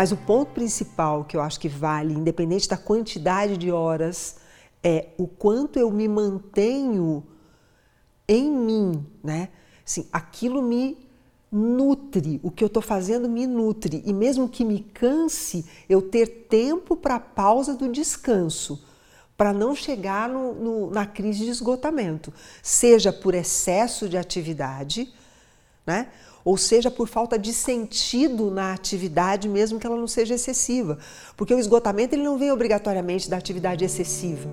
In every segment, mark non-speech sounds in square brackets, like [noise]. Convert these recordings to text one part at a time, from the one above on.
Mas o ponto principal que eu acho que vale, independente da quantidade de horas, é o quanto eu me mantenho em mim, né? Assim, aquilo me nutre, o que eu estou fazendo me nutre. E mesmo que me canse, eu ter tempo para a pausa do descanso, para não chegar no, no, na crise de esgotamento, seja por excesso de atividade, né? Ou seja por falta de sentido na atividade, mesmo que ela não seja excessiva. Porque o esgotamento ele não vem obrigatoriamente da atividade excessiva.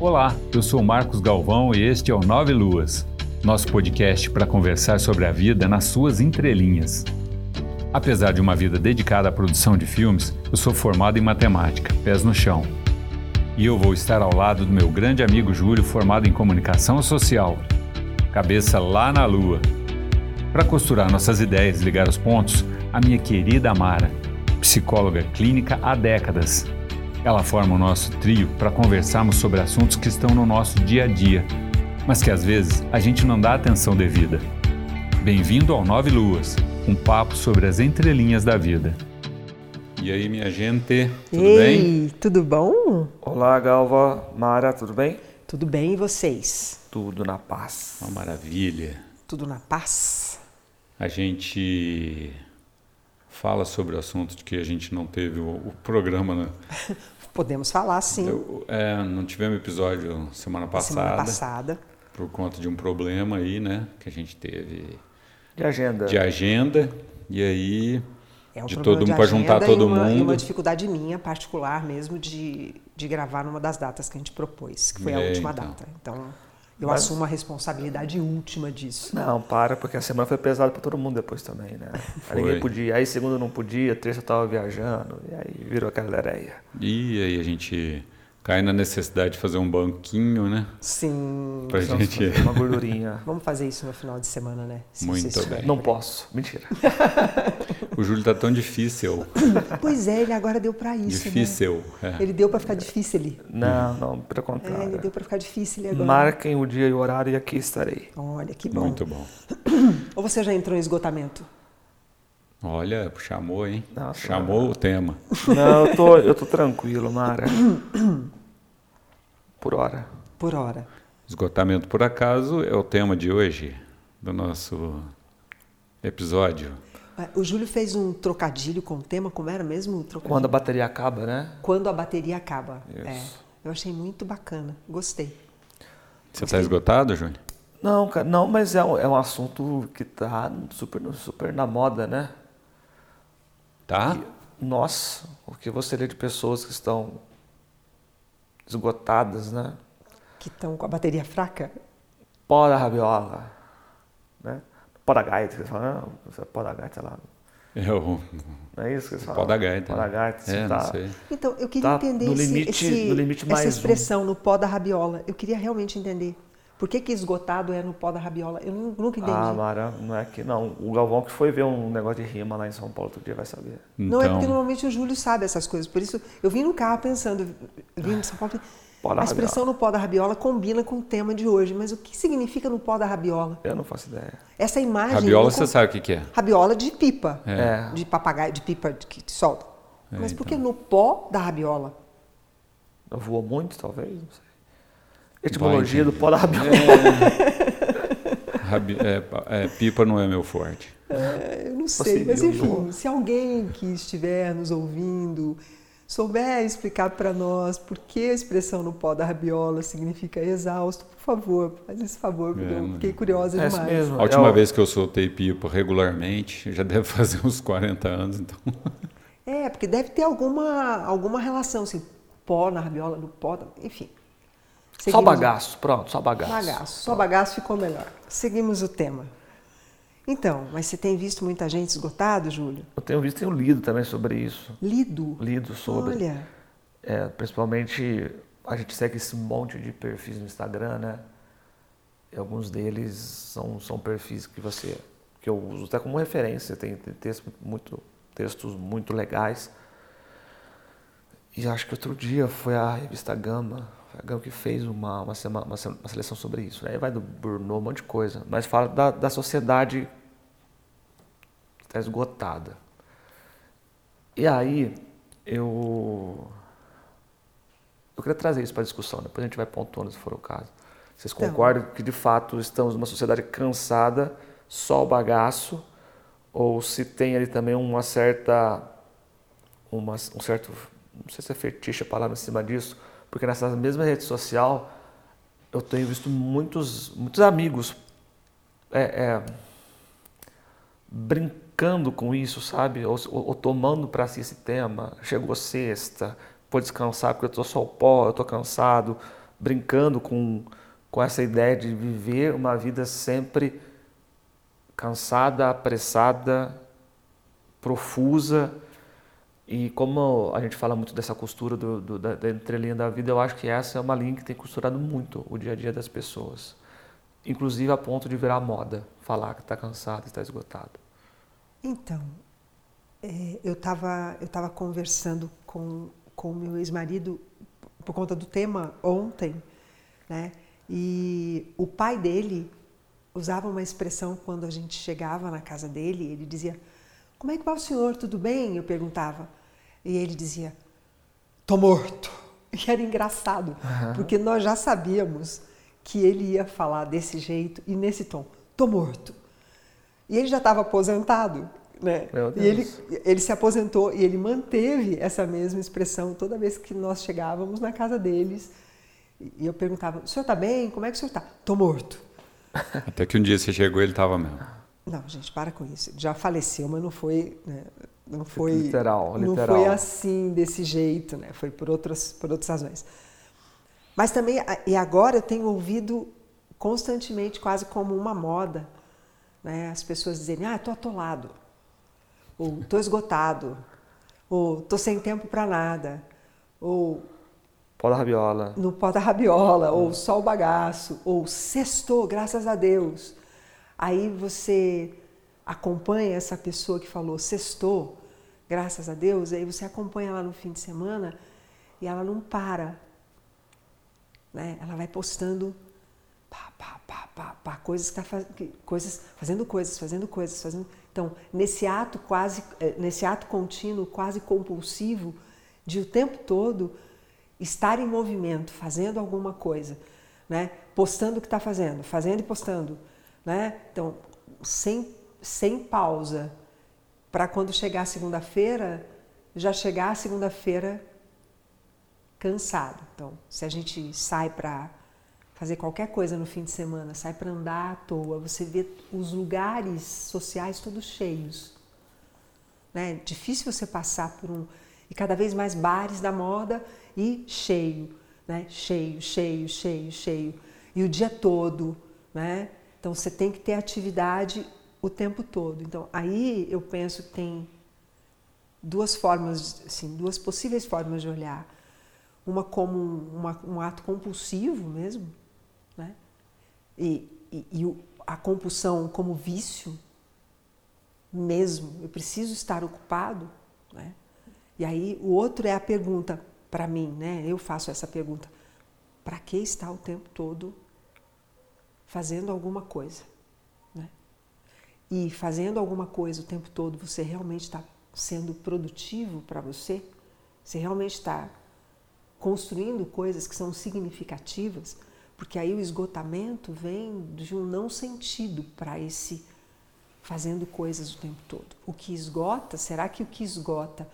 Olá, eu sou Marcos Galvão e este é o Nove Luas, nosso podcast para conversar sobre a vida nas suas entrelinhas. Apesar de uma vida dedicada à produção de filmes, eu sou formado em matemática, pés no chão. E eu vou estar ao lado do meu grande amigo Júlio, formado em comunicação social, cabeça lá na lua. Para costurar nossas ideias e ligar os pontos, a minha querida Amara, psicóloga clínica há décadas. Ela forma o nosso trio para conversarmos sobre assuntos que estão no nosso dia a dia, mas que às vezes a gente não dá atenção devida. Bem-vindo ao Nove Luas, um papo sobre as entrelinhas da vida. E aí, minha gente, tudo Ei, bem? Tudo bom? Olá, Galva, Mara, tudo bem? Tudo bem e vocês? Tudo na paz. Uma maravilha. Tudo na paz? A gente fala sobre o assunto de que a gente não teve o, o programa, né? [laughs] Podemos falar sim. Eu, é, não tivemos episódio semana passada, Semana passada. por conta de um problema aí, né? Que a gente teve De agenda. de agenda. E aí, É um de problema todo mundo para juntar todo e uma, E mundo. uma dificuldade minha, particular mesmo, de, de gravar numa das datas que a gente propôs, que foi a É, última então. data. Então, eu Mas- assumo a responsabilidade última disso. Não, para, porque a semana foi pesada para todo mundo depois também, né? [laughs] Aí Ninguém podia. Aí segunda não podia, terça eu tava viajando, e aí virou aquela areia. E aí a gente cai na necessidade de fazer um banquinho, né? Sim. Pra gente. Uma gordurinha. [laughs] Vamos fazer isso no final de semana, né? Se Muito bem. Não posso. Mentira. [laughs] O Júlio tá tão difícil. [laughs] Pois é, ele agora deu pra isso. né? difícil. é. Ele deu pra ficar difícil ali. Não, não, pelo É, ele contrário. deu pra ficar difícil ali agora. Marquem o dia e o horário e aqui estarei. Olha, que bom. Muito bom. [clears throat] Ou você já entrou em esgotamento? Olha, chamou, hein? Nossa, chamou o tema. Não, eu tô, eu tô tranquilo, [coughs] Mara. Por hora. Por hora. Esgotamento por acaso é o tema de hoje do nosso episódio. Ah, O Júlio fez um trocadilho com o tema, como era mesmo o trocadilho? Quando a bateria acaba, né? Quando a bateria acaba. Isso. É, eu achei muito bacana, gostei. Você está esgotado, Júnior? Não, cara, não, mas é um, é um assunto que tá super, super na moda, né? Tá? Nossa, o que você lê de pessoas que estão esgotadas, né? Que estão com a bateria fraca? Pó da rabiola, né? Pó da gaita, que não, você é pó da gaita, sei lá. O Não é isso que eles falam? pó da gaita. Pó da né? gaita, É, tá, não. Então, eu queria Tá entender no esse- limite- esse- no limite essa mais um. expressão no pó da rabiola. Eu queria realmente entender. Por que, que esgotado é no pó da rabiola? Eu nu- nunca entendi. Ah, Mara, não é que não. O Galvão que foi ver um negócio de rima lá em São Paulo outro dia vai saber. Não é porque Então, normalmente o Júlio sabe essas coisas. Por isso, eu vim no carro pensando, vim em São Paulo. Pó da a expressão no pó da rabiola combina com o tema de hoje. Mas o que significa no pó da rabiola? Eu não faço ideia. Essa imagem. rabiola você sabe o que, que é. Rabiola de pipa. É. De papagaio, de pipa de- que solta. É, Mas por que então. no pó da rabiola? Voou muito, talvez, não sei. Etimologia do pó da rabiola. Rabi- é, pa- é, pipa não é meu forte. É, Eu não sei, mas Possível, enfim, não. se alguém que estiver nos ouvindo souber explicar para nós por que a expressão no pó da rabiola significa exausto, por favor, faz esse favor, porque É, eu fiquei curiosa É demais. mesmo. A última É vez que eu soltei pipa regularmente, já deve fazer uns 40 anos, então. É, porque deve ter alguma, alguma relação, assim, pó na rabiola, no pó, da- enfim. Só Seguimos o- bagaço, pronto, só bagaço. Bagaço. Só bagaço ficou melhor. Seguimos o tema. Então, mas você tem visto muita gente esgotado, Júlio? Eu tenho visto, tenho lido também sobre isso. Lido? Lido sobre. Olha, É, principalmente, a gente segue esse monte de perfis no Instagram, né? E alguns deles são, são perfis que você que eu uso até como referência. Tem, tem texto muito, textos muito legais. E acho que outro dia foi a revista Gama, Gama que fez uma, uma, uma, uma seleção sobre isso. Aí vai do Bruno, um monte de coisa. Mas fala da, da sociedade que está esgotada. E aí, eu. Eu queria trazer isso para a discussão, depois a gente vai pontuando se for o caso. Vocês Então. concordam que de fato estamos numa sociedade cansada, só o bagaço, ou se tem ali também uma certa. Uma, um certo. Não sei se é fetiche a palavra em cima disso, porque nessa mesma rede social eu tenho visto muitos, muitos amigos é, é, brincando com isso, sabe? Ou, ou- ou tomando para si esse tema. Chegou sexta, vou descansar porque eu tô só o pó, eu tô cansado. Brincando com, com essa ideia de viver uma vida sempre cansada, apressada, profusa. E como a gente fala muito dessa costura do, do- da, da entrelinha da vida, eu acho que essa é uma linha que tem costurado muito o dia a dia das pessoas. Inclusive a ponto de virar moda, falar que está cansado, está esgotado. Então, é, eu estava eu tava conversando com com o meu ex-marido por conta do tema ontem, né? E o pai dele usava uma expressão quando a gente chegava na casa dele, ele dizia: "Como é que vai o senhor? Tudo bem?" Eu perguntava. E ele dizia: "Tô morto". [laughs] E era engraçado, porque nós já sabíamos que ele ia falar desse jeito e nesse tom: "Tô morto". E ele já estava aposentado, né? E ele, ele se aposentou e ele manteve essa mesma expressão toda vez que nós chegávamos na casa deles. E eu perguntava: o senhor está bem? Como é que o senhor está? Estou morto. [laughs] Até que um dia você chegou ele estava mesmo. Não, gente, para com isso. Já faleceu, mas não foi, né, não foi Literal, não literal. foi assim desse jeito, né? Foi por outras por outras razões. Mas também e agora eu tenho ouvido constantemente, quase como uma moda, né? As pessoas dizerem: "Ah, tô atolado", ou "tô esgotado", ou "tô sem tempo para nada", ou Pó da rabiola. no pó da rabiola, ou só o bagaço, ou sextou, graças a Deus. Aí você acompanha essa pessoa que falou sextou, graças a Deus, aí você acompanha ela no fim de semana e ela não para. Né? Ela vai postando pá, pá, pá, pá, pá, coisas, tá faz- coisas, fazendo coisas, fazendo coisas, fazendo. Então, nesse ato quase, eh, nesse ato contínuo, quase compulsivo, de o tempo todo estar em movimento, fazendo alguma coisa, né? Postando o que está fazendo, fazendo e postando, né? Então, sem, sem pausa, para quando chegar segunda-feira, já chegar segunda-feira cansado. Então, se a gente sai para fazer qualquer coisa no fim de semana, sai para andar à toa, você vê os lugares sociais todos cheios. Né? Difícil você passar por um e cada vez mais bares da moda e cheio, né? Cheio, cheio, cheio, cheio e o dia todo, né? Então você tem que ter atividade o tempo todo. Então aí eu penso que tem duas formas, assim, duas possíveis formas de olhar. Uma como uma- um ato compulsivo mesmo, né? E, e, e a compulsão como vício mesmo. Eu preciso estar ocupado, né? E aí o outro é a pergunta para mim, né? Eu faço essa pergunta: para que estar o tempo todo fazendo alguma coisa? E fazendo alguma coisa o tempo todo, você realmente está sendo produtivo para você? Você realmente está construindo coisas que são significativas? Porque aí o esgotamento vem de um não sentido para esse fazendo coisas o tempo todo. O que esgota, será que o que esgota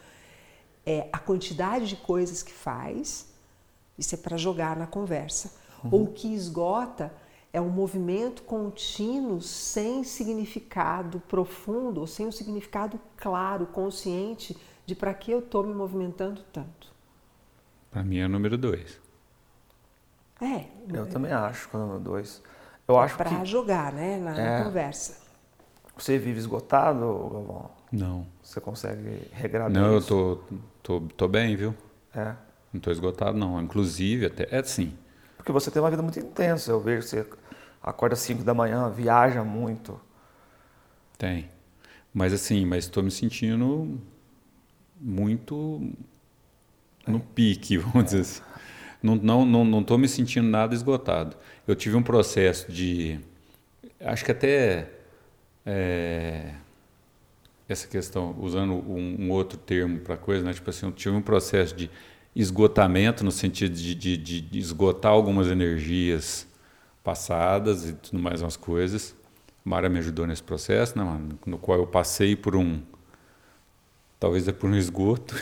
é a quantidade de coisas que faz? Isso é para jogar na conversa. Ou o que esgota é um movimento contínuo sem significado profundo, ou sem um significado claro, consciente de para que eu estou me movimentando tanto. Para mim é o número dois. É, Eu também acho, que é o número dois. Eu acho para que jogar né, na, na É. conversa. você vive esgotado, Galvão. Não. Você consegue regrar Não, eu tô, tô, tô bem, viu? É. Não tô esgotado, não. Inclusive, até. É assim. Porque você tem uma vida muito intensa. Eu vejo que você acorda às 5 da manhã, viaja muito. Tem. Mas assim, mas estou me sentindo muito no pique, [laughs] vamos dizer assim. Não estou não, não, não me sentindo nada esgotado. Eu tive um processo de. Acho que até. é, essa questão, usando um, um outro termo para coisa, né? Tipo assim, eu tive um processo de esgotamento no sentido de, de, de, esgotar algumas energias passadas e tudo mais umas coisas. A Mara me ajudou nesse processo, né, no qual eu passei por um, talvez é por um esgoto,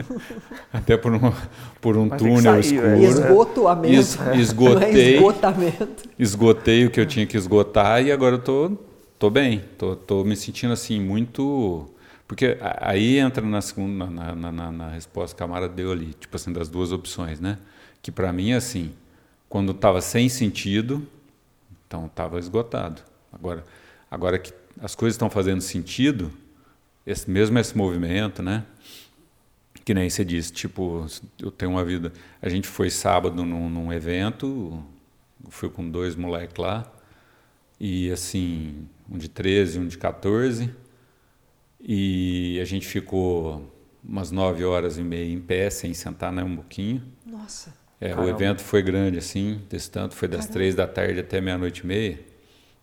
[laughs] até por um, por um túnel saiu, escuro. É esgotamento. Es, esgotei, [laughs] é esgotamento. esgotei o que eu tinha que esgotar e agora eu tô, tô bem, tô, tô me sentindo assim muito porque aí entra na, segunda, na, na, na, na resposta que a Mara deu ali, tipo assim, das duas opções, né? Que para mim, assim, quando estava sem sentido, então estava esgotado. Agora, agora que as coisas estão fazendo sentido, esse, mesmo esse movimento, né? Que nem você disse, tipo, eu tenho uma vida. A gente foi sábado num, num evento, fui com dois moleques lá, e assim, um de 13 um de 14 e a gente ficou umas nove horas e meia em pé, sem sentar nem um pouquinho. Nossa. É, o evento foi grande, assim, desse tanto, foi das Caramba. três da tarde até meia-noite e meia.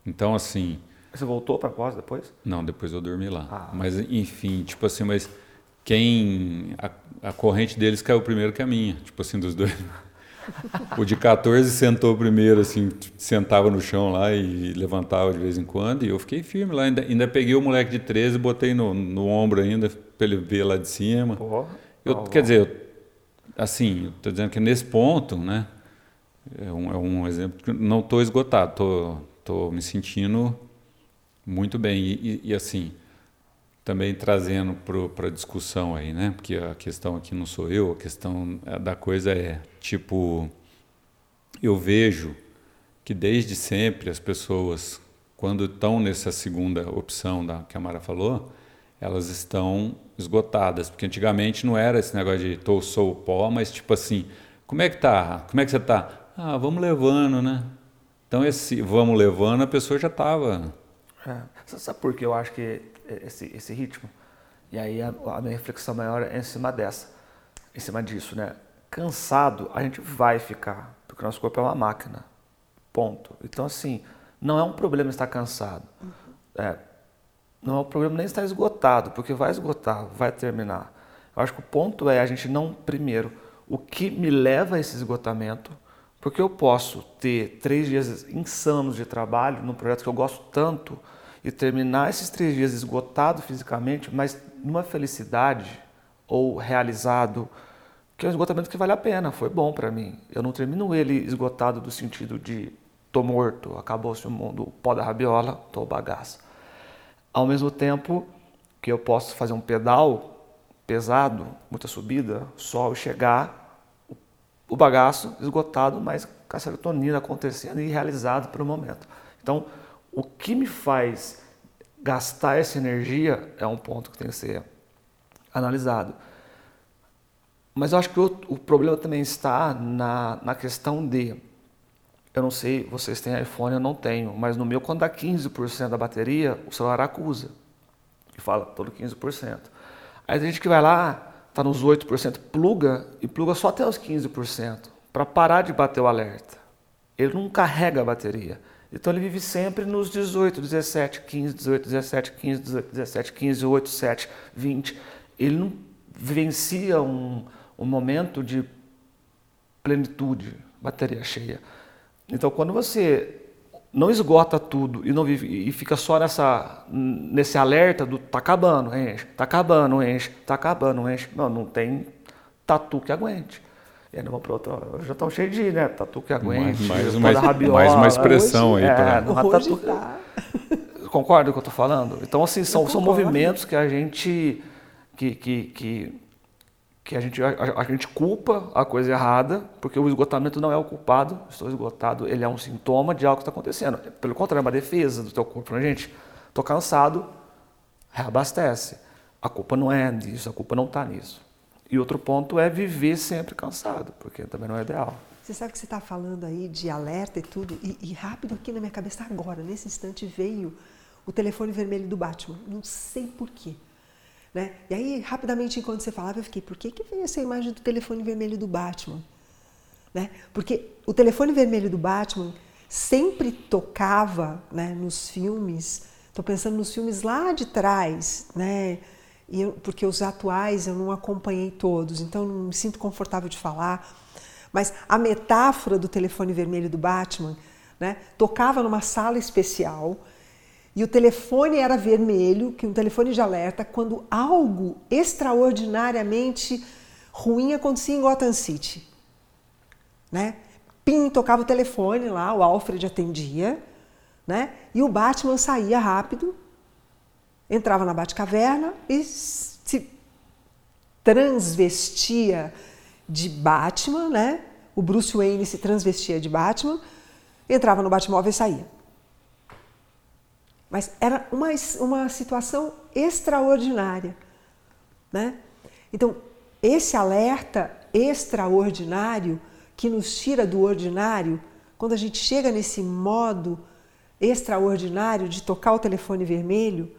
Então, assim. Você voltou para Pós depois? Não, depois eu dormi lá. Ah. Mas, enfim, tipo assim, mas quem. A, a corrente deles caiu primeiro que a minha, tipo assim, dos dois. [laughs] O de 14 sentou primeiro, assim, sentava no chão lá e levantava de vez em quando. E eu fiquei firme lá. Ainda, ainda peguei o moleque de 13 e botei no, no ombro ainda, para ele ver lá de cima. Porra. Eu, quer dizer, eu, assim, estou dizendo que nesse ponto, né? É um, é um exemplo que não estou esgotado, estou tô, tô me sentindo muito bem. E, e, e assim, também trazendo para a discussão aí, né? Porque a questão aqui não sou eu, a questão da coisa é tipo, eu vejo que desde sempre as pessoas, quando estão nessa segunda opção da que a Mara falou, elas estão esgotadas, porque antigamente não era esse negócio de tô sou pó, mas tipo assim, como é que tá? Como é que você tá? Ah, vamos levando, né? Então esse vamos levando, a pessoa já estava. É. Sabe por que eu acho que esse, esse ritmo. E aí a, a minha reflexão maior é em cima dessa, em cima disso, né? Cansado a gente vai ficar, porque o nosso corpo é uma máquina, ponto. Então assim, não é um problema estar cansado. É, não um problema nem estar esgotado, porque vai esgotar, vai terminar. Eu acho que o ponto é a gente não, primeiro, o que me leva a esse esgotamento, porque eu posso ter três dias insanos de trabalho num projeto que eu gosto tanto, e terminar esses três dias esgotado fisicamente, mas numa felicidade ou realizado, que é um esgotamento que vale a pena, foi bom para mim. Eu não termino ele esgotado do sentido de tô morto, acabou-se o mundo, pó da rabiola, tô bagaço. Ao mesmo tempo que eu posso fazer um pedal pesado, muita subida, sol chegar, o bagaço esgotado, mas com a serotonina acontecendo e realizado pelo momento. Então, o que me faz gastar essa energia é um ponto que tem que ser analisado. Mas eu acho que o, o problema também está na, na questão de. Eu não sei, vocês têm iPhone, eu não tenho, mas no meu, quando dá 15% da bateria, o celular acusa. E fala, todo 15%. Aí tem gente que vai lá, está nos 8%, pluga e pluga só até os 15%, para parar de bater o alerta. Ele não carrega a bateria. Então ele vive sempre nos 18, 17, 15, 18, 17, 15, 18, 17, 15, 8, 7, 20. Ele não vivencia um, um momento de plenitude, bateria cheia. Então quando você não esgota tudo e não vive e fica só nessa nesse alerta do tá acabando, enche, tá acabando, enche, tá acabando, enche. Não, não tem tatu que aguente. E aí vamos para outro, já estão cheios de, né? Tatu que aguente, mais, mais, mais, rabiola, mais uma expressão hoje, aí. É, pra... tatu... Tá. [laughs] Concorda com o que eu estou falando? Então, assim, são, são movimentos que a gente que, que, que, que a, gente, a, a, gente culpa a coisa errada, porque o esgotamento não é o culpado, estou esgotado, ele é um sintoma de algo que está acontecendo. Pelo contrário, é uma defesa do teu corpo, né, gente? Estou cansado, reabastece. A culpa não é disso, a culpa não está nisso. E outro ponto é viver sempre cansado, porque também não é ideal. Você sabe que você está falando aí de alerta e tudo, e, e, rápido aqui na minha cabeça agora, nesse instante veio o telefone vermelho do Batman. Não sei porquê. Né? E aí, rapidamente, enquanto você falava, eu fiquei, por que, que veio essa imagem do telefone vermelho do Batman? Né? Porque o telefone vermelho do Batman sempre tocava né, nos filmes Estou pensando nos filmes lá de trás, né? Eu, porque os atuais eu não acompanhei todos, então não me sinto confortável de falar. Mas a metáfora do telefone vermelho do Batman, né? Tocava numa sala especial e o telefone era vermelho, que um telefone de alerta, quando algo extraordinariamente ruim acontecia em Gotham City. Né? Pim, tocava o telefone lá, o Alfred atendia, né? E o Batman saía rápido, entrava na Batcaverna e se transvestia de Batman, né? O Bruce Wayne se transvestia de Batman, entrava no Batmóvel e saía. Mas era uma, uma situação extraordinária. Né? Então, esse alerta extraordinário que nos tira do ordinário, quando a gente chega nesse modo extraordinário de tocar o telefone vermelho,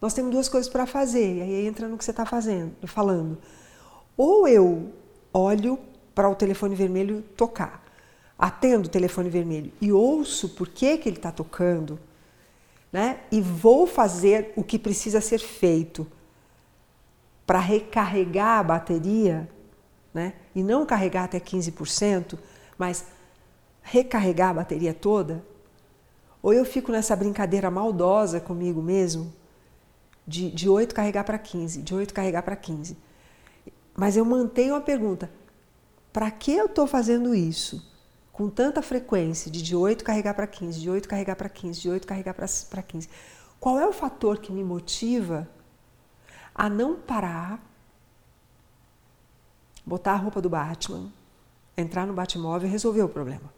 nós temos duas coisas para fazer, e aí entra no que você está fazendo, falando. Ou eu olho para o telefone vermelho tocar, atendo o telefone vermelho e ouço por que, que ele está tocando, né? E vou fazer o que precisa ser feito para recarregar a bateria, né? E não carregar até 15%, mas recarregar a bateria toda. Ou eu fico nessa brincadeira maldosa comigo mesmo, de, de 8 carregar para 15, de 8 carregar para 15. Mas eu mantenho a pergunta: para que eu estou fazendo isso? Com tanta frequência, de de 8 carregar para 15, de 8 carregar para 15, de 8 carregar para 15, qual é o fator que me motiva a não parar, botar a roupa do Batman, entrar no Batmóvel e resolver o problema?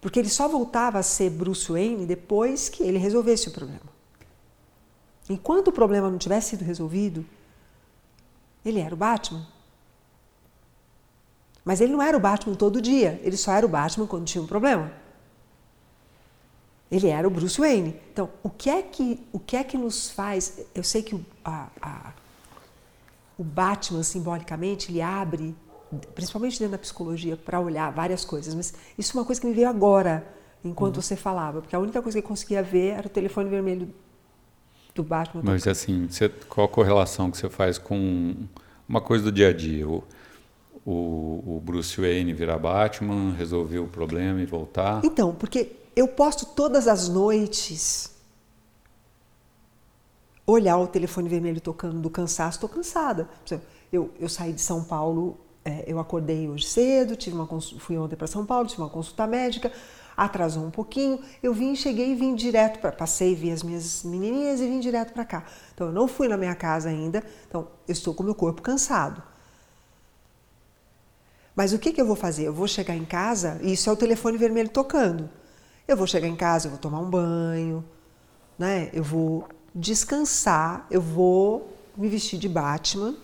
Porque ele só voltava a ser Bruce Wayne depois que ele resolvesse o problema. Enquanto o problema não tivesse sido resolvido, ele era o Batman. Mas ele não era o Batman todo dia, ele só era o Batman quando tinha um problema. Ele era o Bruce Wayne. Então, o que é que, o que, é que nos faz. Eu sei que o, a, a, o Batman, simbolicamente, ele abre, principalmente dentro da psicologia, para olhar várias coisas, mas isso é uma coisa que me veio agora, enquanto uhum. você falava, porque a única coisa que eu conseguia ver era o telefone vermelho do Batman. Mas, assim, você, qual a correlação que você faz com uma coisa do dia a dia? O, o, o Bruce Wayne virar Batman, resolver o problema e voltar? Então, porque eu posso todas as noites olhar o telefone vermelho tocando do cansaço, estou cansada. Eu, eu saí de São Paulo, é, eu acordei hoje cedo, tive uma fui ontem para São Paulo, tive uma consulta médica, atrasou um pouquinho, eu vim, cheguei e vim direto para passei, vi as minhas menininhas e vim direto para cá. Então eu não fui na minha casa ainda, então eu estou com o meu corpo cansado. Mas o que, que eu vou fazer? Eu vou chegar em casa, e isso é o telefone vermelho tocando. Eu vou chegar em casa, eu vou tomar um banho, né? eu vou descansar, eu vou me vestir de Batman,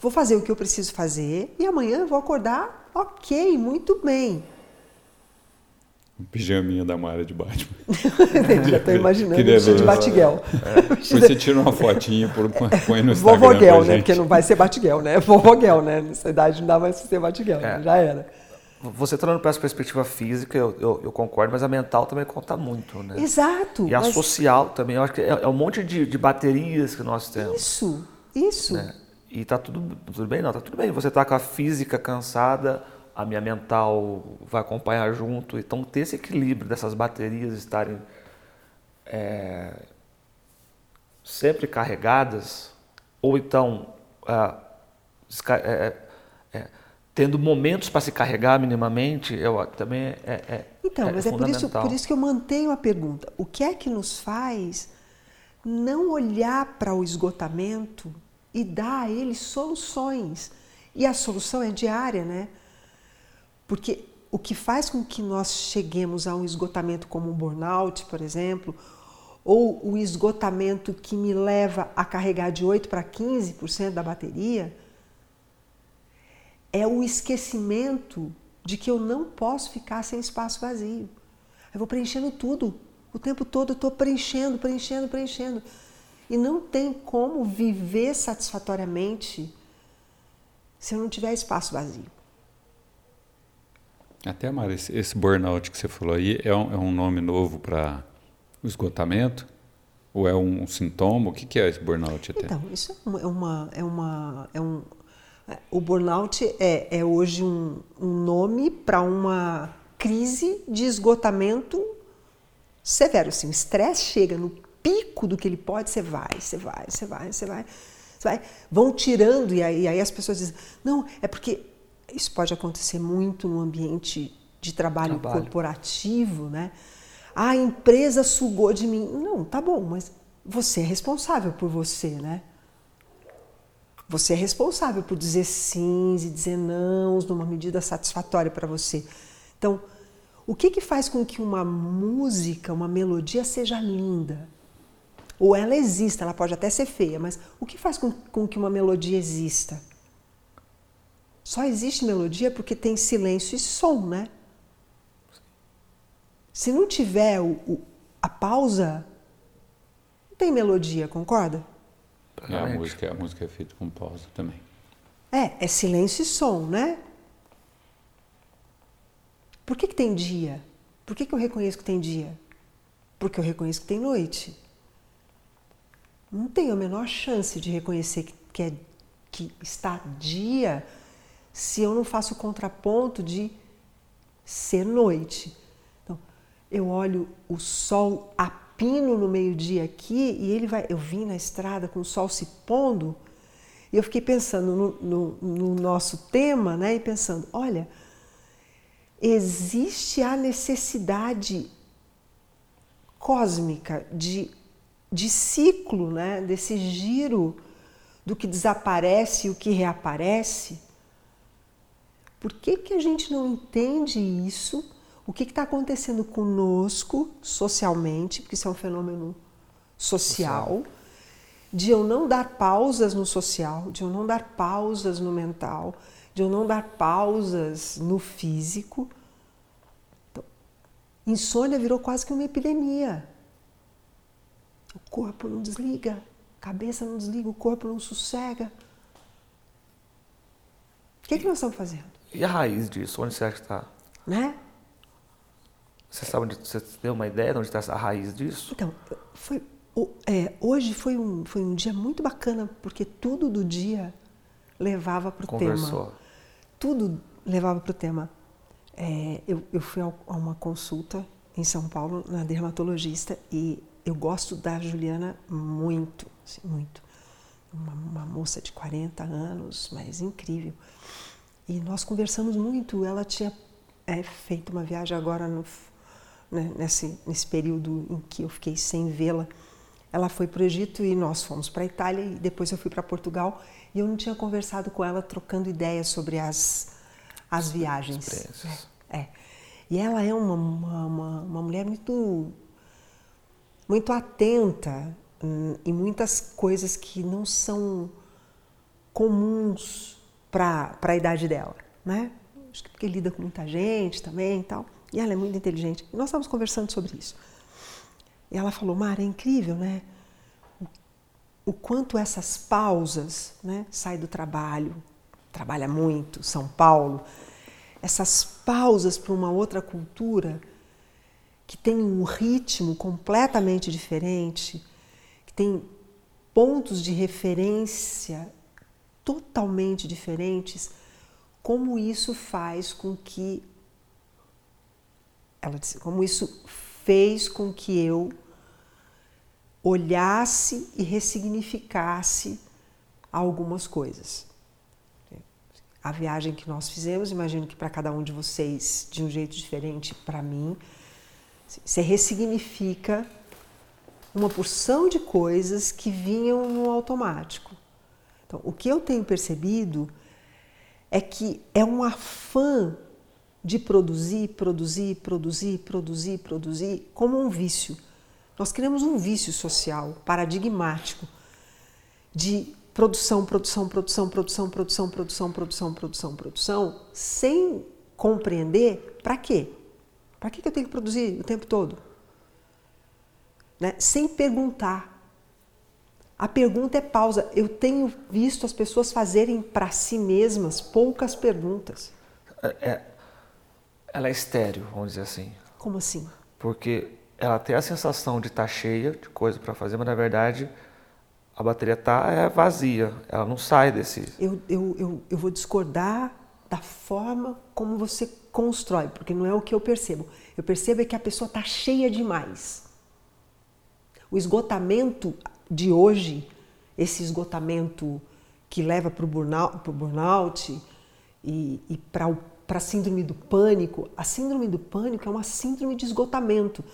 vou fazer o que eu preciso fazer e amanhã eu vou acordar ok, muito bem. Um pijaminha da Mara de Batman. [laughs] Já estou imaginando Queria de Batiguel. É. Você tira uma fotinha, por, põe no Instagram Vovoguel, né? Porque não vai ser Batiguel, né? Vovoguel, né? Nessa idade não dá mais para ser Batiguel, é. já era. Você trazendo para essa perspectiva física, eu, eu, eu, concordo, mas a mental também conta muito, né? Exato. E a social também, eu acho que é, é um monte de, de, baterias que nós temos. Isso, isso. Né? E tá tudo, tudo bem? Não, tá tudo bem. Você tá com a física cansada, a minha mental vai acompanhar junto. Então, ter esse equilíbrio dessas baterias estarem é, sempre carregadas, ou então é, é, é, tendo momentos para se carregar minimamente, eu, também é, é Então, mas é por isso, por isso que eu mantenho a pergunta. O que é que nos faz não olhar para o esgotamento e dar a ele soluções? E a solução é diária, né? Porque o que faz com que nós cheguemos a um esgotamento como um burnout, por exemplo, ou o esgotamento que me leva a carregar de 8 para 15% da bateria, é o esquecimento de que eu não posso ficar sem espaço vazio. Eu vou preenchendo tudo. O tempo todo eu estou preenchendo, preenchendo, preenchendo. E não tem como viver satisfatoriamente se eu não tiver espaço vazio. Até, Mara, esse, esse burnout que você falou aí é um, é um nome novo para O esgotamento? Ou é um sintoma? O que, que é esse burnout? Até? Então, isso é uma. É uma é um, o burnout é, é hoje um, um nome para uma crise de esgotamento severo. Assim, o estresse chega no pico do que ele pode, você vai, você vai, você vai, você vai, vai. Vão tirando, e aí, e aí as pessoas dizem: não, é porque isso pode acontecer muito no ambiente de trabalho, trabalho. corporativo, né? a empresa sugou de mim. Não, tá bom, mas você é responsável por você, né? Você é responsável por dizer sims e dizer nãos numa medida satisfatória para você. Então, o que, que faz com que uma música, uma melodia seja linda? Ou ela exista, ela pode até ser feia, mas o que faz com, com que uma melodia exista? Só existe melodia porque tem silêncio e som, né? Se não tiver o, o, a pausa, não tem melodia, concorda? É, a, música, a música é feita com pausa também. É, é silêncio e som, né? Por que, que tem dia? Por que, que eu reconheço que tem dia? Porque eu reconheço que tem noite. Não tenho a menor chance de reconhecer que, que, é, que está dia se eu não faço o contraponto de ser noite eu olho o sol a pino no meio-dia aqui e ele vai. Eu vim na estrada com o sol se pondo e eu fiquei pensando no, no, no nosso tema, né? E pensando, olha, existe a necessidade cósmica de, de ciclo, né? Desse giro do que desaparece e o que reaparece. Por que, que a gente não entende isso o que está acontecendo conosco socialmente, porque isso é um fenômeno social, social, de eu não dar pausas no social, de eu não dar pausas no mental, de eu não dar pausas no físico. Então, insônia virou quase que uma epidemia. O corpo não desliga, a cabeça não desliga, o corpo não sossega. O que, é que nós estamos fazendo? E a raiz disso? Onde você acha que está? Né? Você sabe onde você tem uma ideia de onde está a raiz disso? Então, foi, é, hoje foi um, foi um dia muito bacana, porque tudo do dia levava para o tema. Tudo levava para o tema. É, eu, eu fui a uma consulta em São Paulo na dermatologista e eu gosto da Juliana muito, assim, muito. Uma, uma, moça de 40 anos, mas incrível. E nós conversamos muito. Ela tinha é, feito uma viagem agora no né, nesse, nesse período em que eu fiquei sem vê-la. Ela foi para o Egito e nós fomos para a Itália e depois eu fui para Portugal e eu não tinha conversado com ela trocando ideias sobre as, as viagens. É, é. E ela é uma, uma, uma, uma mulher muito, muito atenta em muitas coisas que não são comuns para a idade dela, né? Acho que porque lida com muita gente também e tal. E ela é muito inteligente. E nós estávamos conversando sobre isso. E ela falou, Mara, é incrível, né? O, quanto essas pausas, né? Sai do trabalho, trabalha muito, São Paulo. Essas pausas para uma outra cultura que tem um ritmo completamente diferente, que tem pontos de referência totalmente diferentes, como isso faz com que ela disse, como isso fez com que eu olhasse e ressignificasse algumas coisas. A viagem que nós fizemos, imagino que para cada um de vocês de um jeito diferente, para mim, você ressignifica uma porção de coisas que vinham no automático. Então, o que eu tenho percebido é que é um afã de produzir, produzir, produzir, produzir, produzir, como um vício. Nós criamos um vício social paradigmático de produção, produção, produção, produção, produção, produção, produção, produção, produção, sem compreender para quê? Para que eu tenho que produzir o tempo todo? Né? Sem perguntar. A pergunta é pausa. Eu tenho visto as pessoas fazerem para si mesmas poucas perguntas. É, é ela é estéreo, vamos dizer assim. Como assim? Porque ela tem a sensação de estar tá cheia de coisa para fazer, mas na verdade a bateria tá é vazia, ela não sai desse. Eu, eu, eu, eu vou discordar da forma como você constrói, porque não é o que eu percebo. Eu percebo é que a pessoa está cheia demais. O esgotamento de hoje, esse esgotamento que leva para o burnout, burnout e, e para a síndrome do pânico, a síndrome do pânico é uma síndrome de esgotamento,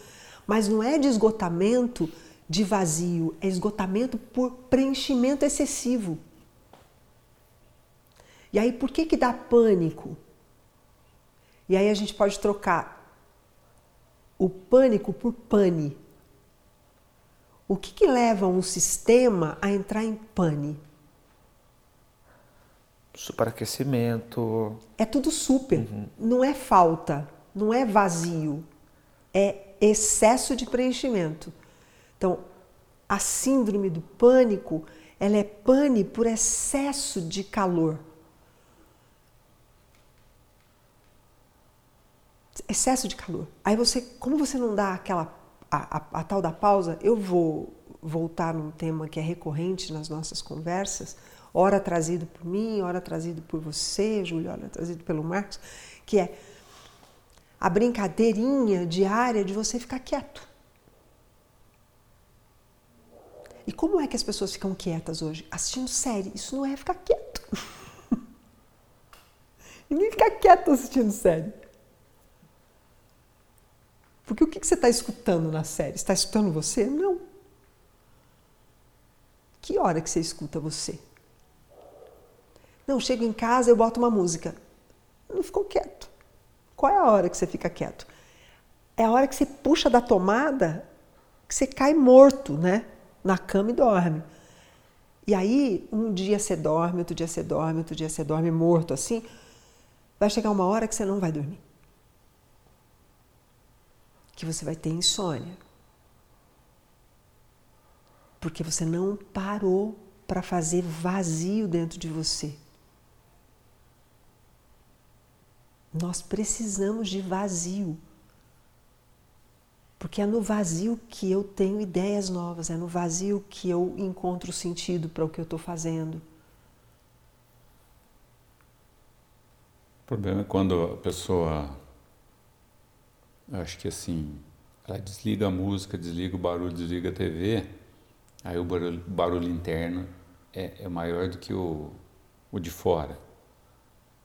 mas não é de esgotamento de vazio, é esgotamento por preenchimento excessivo. E aí, por que, que dá pânico? E aí a gente pode trocar o pânico por pane. O que, que leva um sistema a entrar em pane? Superaquecimento. É tudo super. Uhum. Não é falta, não é vazio. É excesso de preenchimento. Então, a síndrome do pânico, ela é pane por excesso de calor. Excesso de calor. Aí você, como você não dá aquela a, a, a tal da pausa, eu vou voltar num tema que é recorrente nas nossas conversas, ora trazido por mim, ora trazido por você, Júlia, ora trazido pelo Marcos, que é a brincadeirinha diária de você ficar quieto. E como é que as pessoas ficam quietas hoje? Assistindo série. Isso não é ficar quieto. [laughs] Ninguém fica quieto assistindo série. Porque o que você está escutando na série? Está escutando você? Não. Que hora que você escuta você? Não, chego em casa, eu boto uma música. Não ficou quieto. Qual é a hora que você fica quieto? É a hora que você puxa da tomada que você cai morto, né? Na cama e dorme. E aí, um dia você dorme, outro dia você dorme, outro dia você dorme morto assim. Vai chegar uma hora que você não vai dormir. Que você vai ter insônia. Porque você não parou para fazer vazio dentro de você. Nós precisamos de vazio. Porque é no vazio que eu tenho ideias novas, é no vazio que eu encontro sentido para o que eu estou fazendo. O problema é quando a pessoa, acho que assim, ela desliga a música, desliga o barulho, desliga a TV, aí o barulho, barulho interno é, é maior do que o, o de fora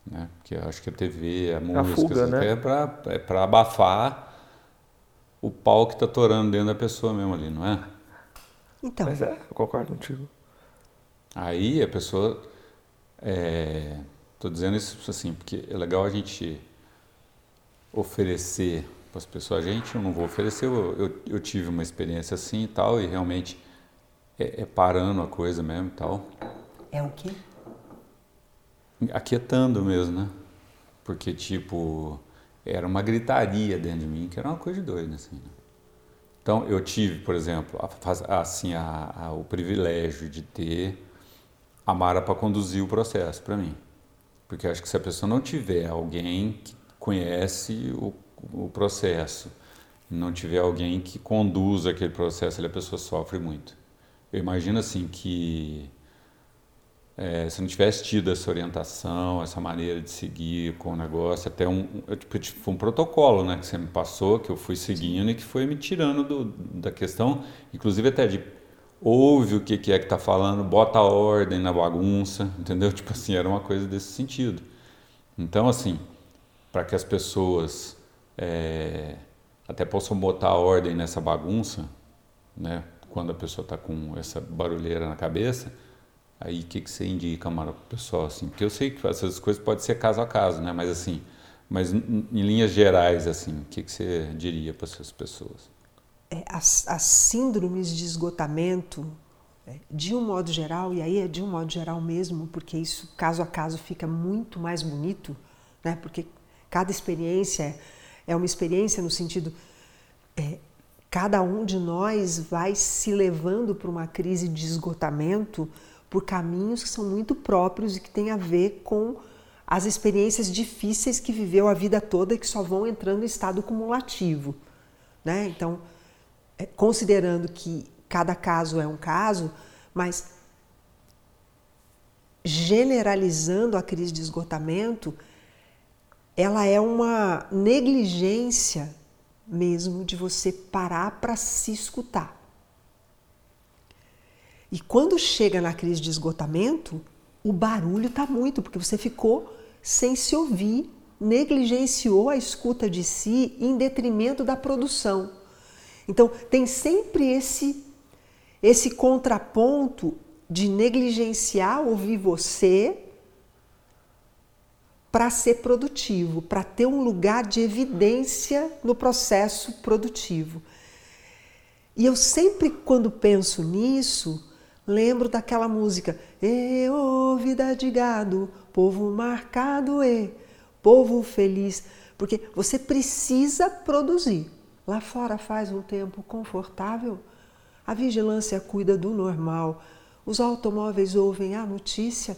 né? Porque acho que a TV, a música, a fuga, né? é para é para abafar o pau que está torando dentro da pessoa mesmo ali, não é? Então. Mas é, eu concordo contigo. Aí a pessoa, é, tô dizendo isso assim, porque é legal a gente oferecer para as pessoas. Gente, eu não vou oferecer, eu, eu, eu tive uma experiência assim e tal, e realmente é, é parando a coisa mesmo e tal. É o quê? aquietando mesmo, né? Porque, tipo, era uma gritaria dentro de mim que era uma coisa de doido, assim. Né? Então, eu tive, por exemplo, a, assim, a, a, o privilégio de ter a Mara para conduzir o processo para mim. Porque acho que se a pessoa não tiver alguém que conhece o, o processo, não tiver alguém que conduza aquele processo, a pessoa sofre muito. Eu imagino assim que é, se não tivesse tido essa orientação, essa maneira de seguir com o negócio, até um, tipo, foi um protocolo né, que você me passou, que eu fui seguindo e que foi me tirando do, da questão, inclusive até de ouve o que, que é que está falando, bota a ordem na bagunça, [laughs] entendeu? Tipo assim, era uma coisa desse sentido. Então, assim, para que as pessoas é, até possam botar ordem nessa bagunça, né, quando a pessoa está com essa barulheira na cabeça, Aí o que, que você indica, Mara, para o pessoal? Assim? Porque eu sei que essas coisas podem ser caso a caso, né? Mas assim, mas em linhas gerais, assim, o que, que você diria para essas pessoas? É, as, as síndromes de esgotamento, é, de um modo geral, e aí é de um modo geral mesmo, porque isso caso a caso fica muito mais bonito, né? Porque cada experiência é uma experiência no sentido é, cada um de nós vai se levando para uma crise de esgotamento por caminhos que são muito próprios e que têm a ver com as experiências difíceis que viveu a vida toda e que só vão entrando em estado cumulativo. Né? Então, é, considerando que cada caso é um caso, mas generalizando a crise de esgotamento, ela é uma negligência mesmo de você parar para se escutar. E quando chega na crise de esgotamento, o barulho está muito, porque você ficou sem se ouvir, negligenciou a escuta de si em detrimento da produção. Então, tem sempre esse esse contraponto de negligenciar ouvir você para ser produtivo, para ter um lugar de evidência no processo produtivo. E eu sempre, quando penso nisso, lembro daquela música: E ô vida de gado, povo marcado e povo feliz. Porque você precisa produzir. Lá fora faz um tempo confortável, a vigilância cuida do normal, os automóveis ouvem a notícia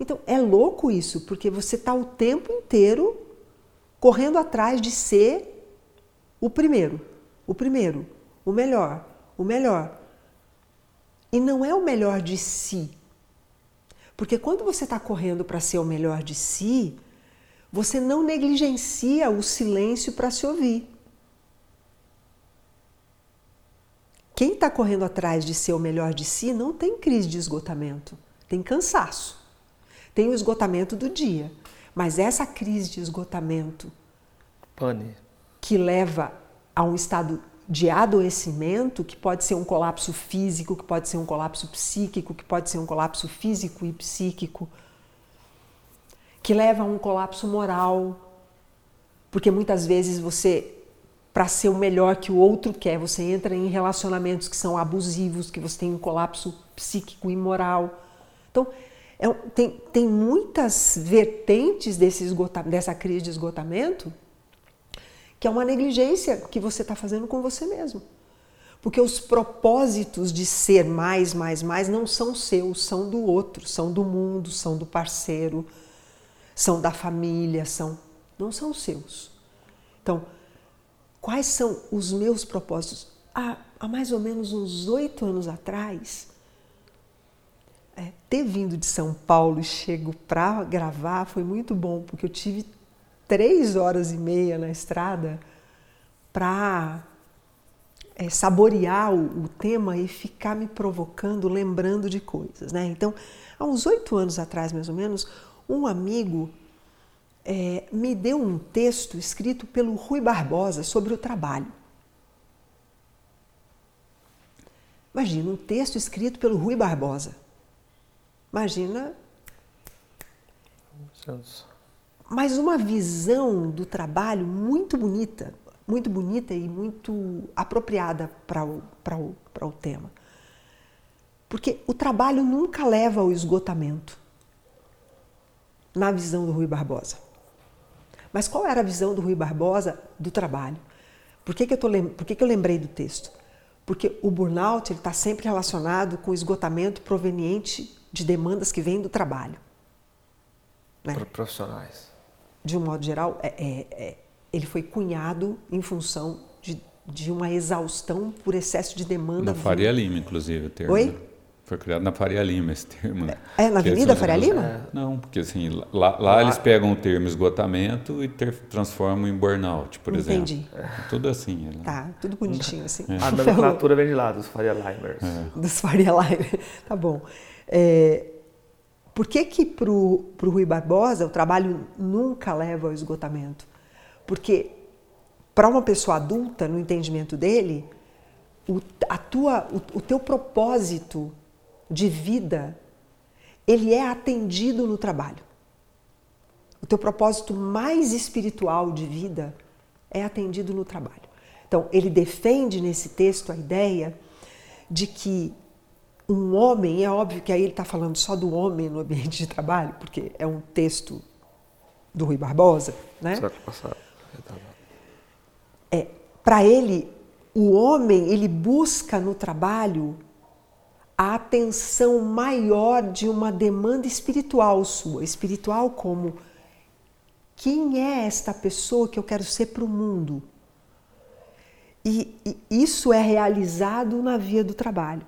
então é louco isso, porque você está o tempo inteiro correndo atrás de ser o primeiro, o primeiro, o melhor, o melhor. E não é o melhor de si. Porque quando você está correndo para ser o melhor de si, você não negligencia o silêncio para se ouvir. Quem está correndo atrás de ser o melhor de si não tem crise de esgotamento, tem cansaço tem o esgotamento do dia. Mas essa crise de esgotamento Pane. que leva a um estado de adoecimento, que pode ser um colapso físico, que pode ser um colapso psíquico, que pode ser um colapso físico e psíquico, que leva a um colapso moral, porque muitas vezes você, para ser o melhor que o outro quer, você entra em relacionamentos que são abusivos, que você tem um colapso psíquico e moral. Então, é, tem, tem muitas vertentes desse dessa crise de esgotamento que é uma negligência que você está fazendo com você mesmo. Porque os propósitos de ser mais, mais, mais não são seus, são do outro, são do mundo, são do parceiro, são da família, são não são seus. Então, quais são os meus propósitos? Há, há mais ou menos uns oito anos atrás, é, ter vindo de São Paulo e chego para gravar foi muito bom, porque eu tive três horas e meia na estrada para é, saborear o, o, tema e ficar me provocando, lembrando de coisas. Né? Então, há uns oito anos atrás, mais ou menos, um amigo é, me deu um texto escrito pelo Rui Barbosa sobre o trabalho. Imagina, um texto escrito pelo Rui Barbosa. Imagina. Mas uma visão do trabalho muito bonita, muito bonita e muito apropriada para o, o, o tema. Porque o trabalho nunca leva ao esgotamento, na visão do Rui Barbosa. Mas qual era a visão do Rui Barbosa do trabalho? Por que, que, eu, tô, por que, que eu lembrei do texto? Porque o burnout está sempre relacionado com o esgotamento proveniente de demandas que vêm do trabalho. Né? Profissionais. De um modo geral, é, é, é, ele foi cunhado em função de, de uma exaustão por excesso de demanda. Na Faria Lima, inclusive, o termo. Oi? Né? Foi criado na Faria Lima esse termo. Né? É, na Avenida Faria Lima? É. Não, porque assim, lá, lá, lá, eles pegam o termo esgotamento e ter, transformam em burnout, por Entendi. exemplo. É. Tudo assim. Né? Tá, tudo bonitinho assim. É. A [laughs] nomenclatura vem de lá, dos Faria Limers. É. Dos Faria Limers, [laughs] tá bom. É, por que que para o Rui Barbosa o trabalho nunca leva ao esgotamento? Porque para uma pessoa adulta, no entendimento dele, o, a tua, o, o teu propósito de vida, ele é atendido no trabalho. O teu propósito mais espiritual de vida é atendido no trabalho. Então, ele defende nesse texto a ideia de que um homem, é óbvio que aí ele está falando só do homem no ambiente de trabalho, porque é um texto do Rui Barbosa, né? passado. É, para ele, o homem ele busca no trabalho a atenção maior de uma demanda espiritual sua, espiritual como quem é esta pessoa que eu quero ser para o mundo? E, e isso é realizado na via do trabalho.